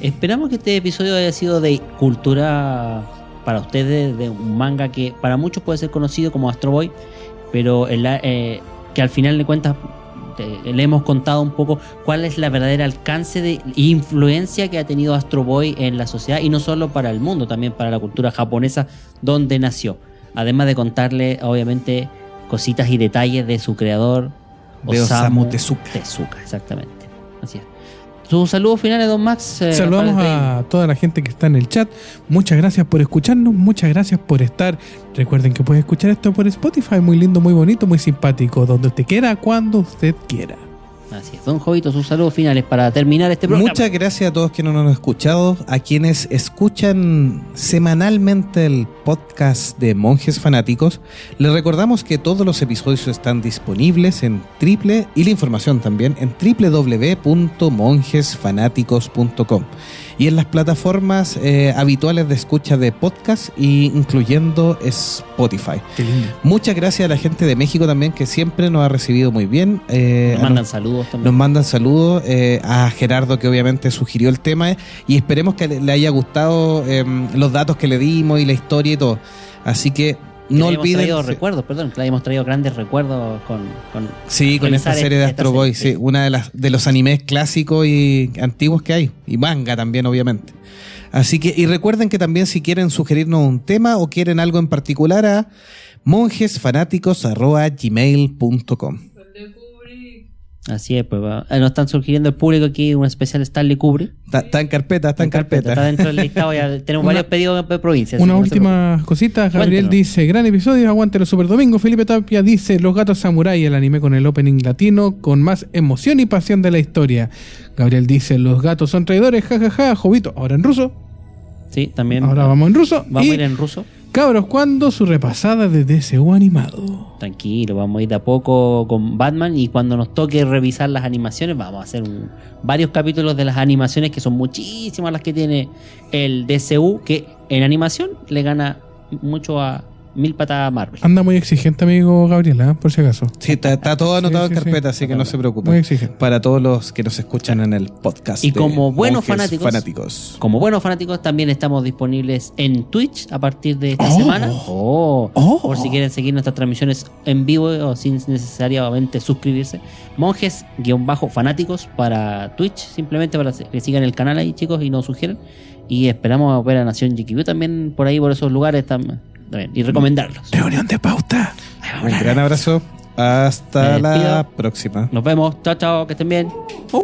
Esperamos que este episodio haya sido de cultura para ustedes, de un manga que para muchos puede ser conocido como Astro Boy, pero el- eh, que al final de cuentas le hemos contado un poco cuál es la verdadera alcance de influencia que ha tenido Astro Boy en la sociedad y no solo para el mundo, también para la cultura japonesa donde nació. Además de contarle, obviamente, cositas y detalles de su creador,
De Osamu Tezuka.
Tezuka, exactamente. Así es. Sus saludos finales, don Max. eh,
Saludamos a toda la gente que está en el chat. Muchas gracias por escucharnos, muchas gracias por estar. Recuerden que pueden escuchar esto por Spotify, muy lindo, muy bonito, muy simpático, donde usted quiera, cuando usted quiera.
Don Jovito, sus saludos finales para terminar este programa.
Muchas gracias a todos quienes nos han escuchado, a quienes escuchan semanalmente el podcast de Monjes Fanáticos. Les recordamos que todos los episodios están disponibles en triple y la información también en www.monjesfanáticos.com y en las plataformas eh, habituales de escucha de podcast, y incluyendo Spotify.
Qué lindo.
Muchas gracias a la gente de México también que siempre nos ha recibido muy bien. eh,
Nos mandan saludos también.
nos mandan saludos eh, a Gerardo que obviamente sugirió el tema eh, y esperemos que le, le haya gustado eh, los datos que le dimos y la historia y todo. Así Que no olviden...
traído recuerdos, perdón, que le hayamos traído grandes recuerdos con. con
Sí, con esta serie de Astro Boy, sí, una de las de los animes clásicos y antiguos que hay y manga también obviamente. Así que y recuerden que también si quieren sugerirnos un tema o quieren algo en particular a monjesfanáticos@gmail.com.
Así es, pues va. Eh, nos están sugiriendo el público aquí un especial Stanley Kubrick.
Está, está en carpeta, está en carpeta.
Está dentro del listado, ya <laughs> tenemos
Una-
varios pedidos de provincias.
Una
no
última cosita, Gabriel dice, gran episodio, aguante los Super Domingo. Felipe Tapia dice, Los Gatos Samurai, el anime con el opening latino, con más emoción y pasión de la historia. Gabriel dice, Los gatos son traidores, jajaja, Jovito, ahora en ruso.
Sí, también.
Ahora vamos en ruso.
Vamos
y,
a ir en ruso.
Cabros, ¿cuándo su repasada de DCU animado?
Tranquilo, vamos a ir de a poco con Batman y cuando nos toque revisar las animaciones vamos a hacer varios capítulos de las animaciones que son muchísimas las que tiene el DCU que en animación le gana mucho a mil patas Marvel.
Anda muy exigente, amigo Gabriel, ¿eh? por si acaso.
Sí, está, está todo anotado
Sí,
en
sí, sí.
carpeta, así que no se
Muy
preocupen.
exigente.
Para todos los que nos escuchan en el podcast.
Y como buenos fanáticos-
fanáticos.
Como buenos fanáticos también estamos disponibles en Twitch a partir de esta
Oh.
semana. Oh,
Oh.
Por si quieren seguir nuestras transmisiones en vivo o sin necesariamente suscribirse. Monjes-fanáticos para Twitch, simplemente para que sigan el canal ahí chicos y nos sugieran. Y esperamos ver a Nación GQ también por ahí, por esos lugares tam- también, y recomendarlos.
Reunión de pauta.
Un gran abrazo. Hasta la próxima.
Nos vemos. Chao, chao, que estén bien. Uh.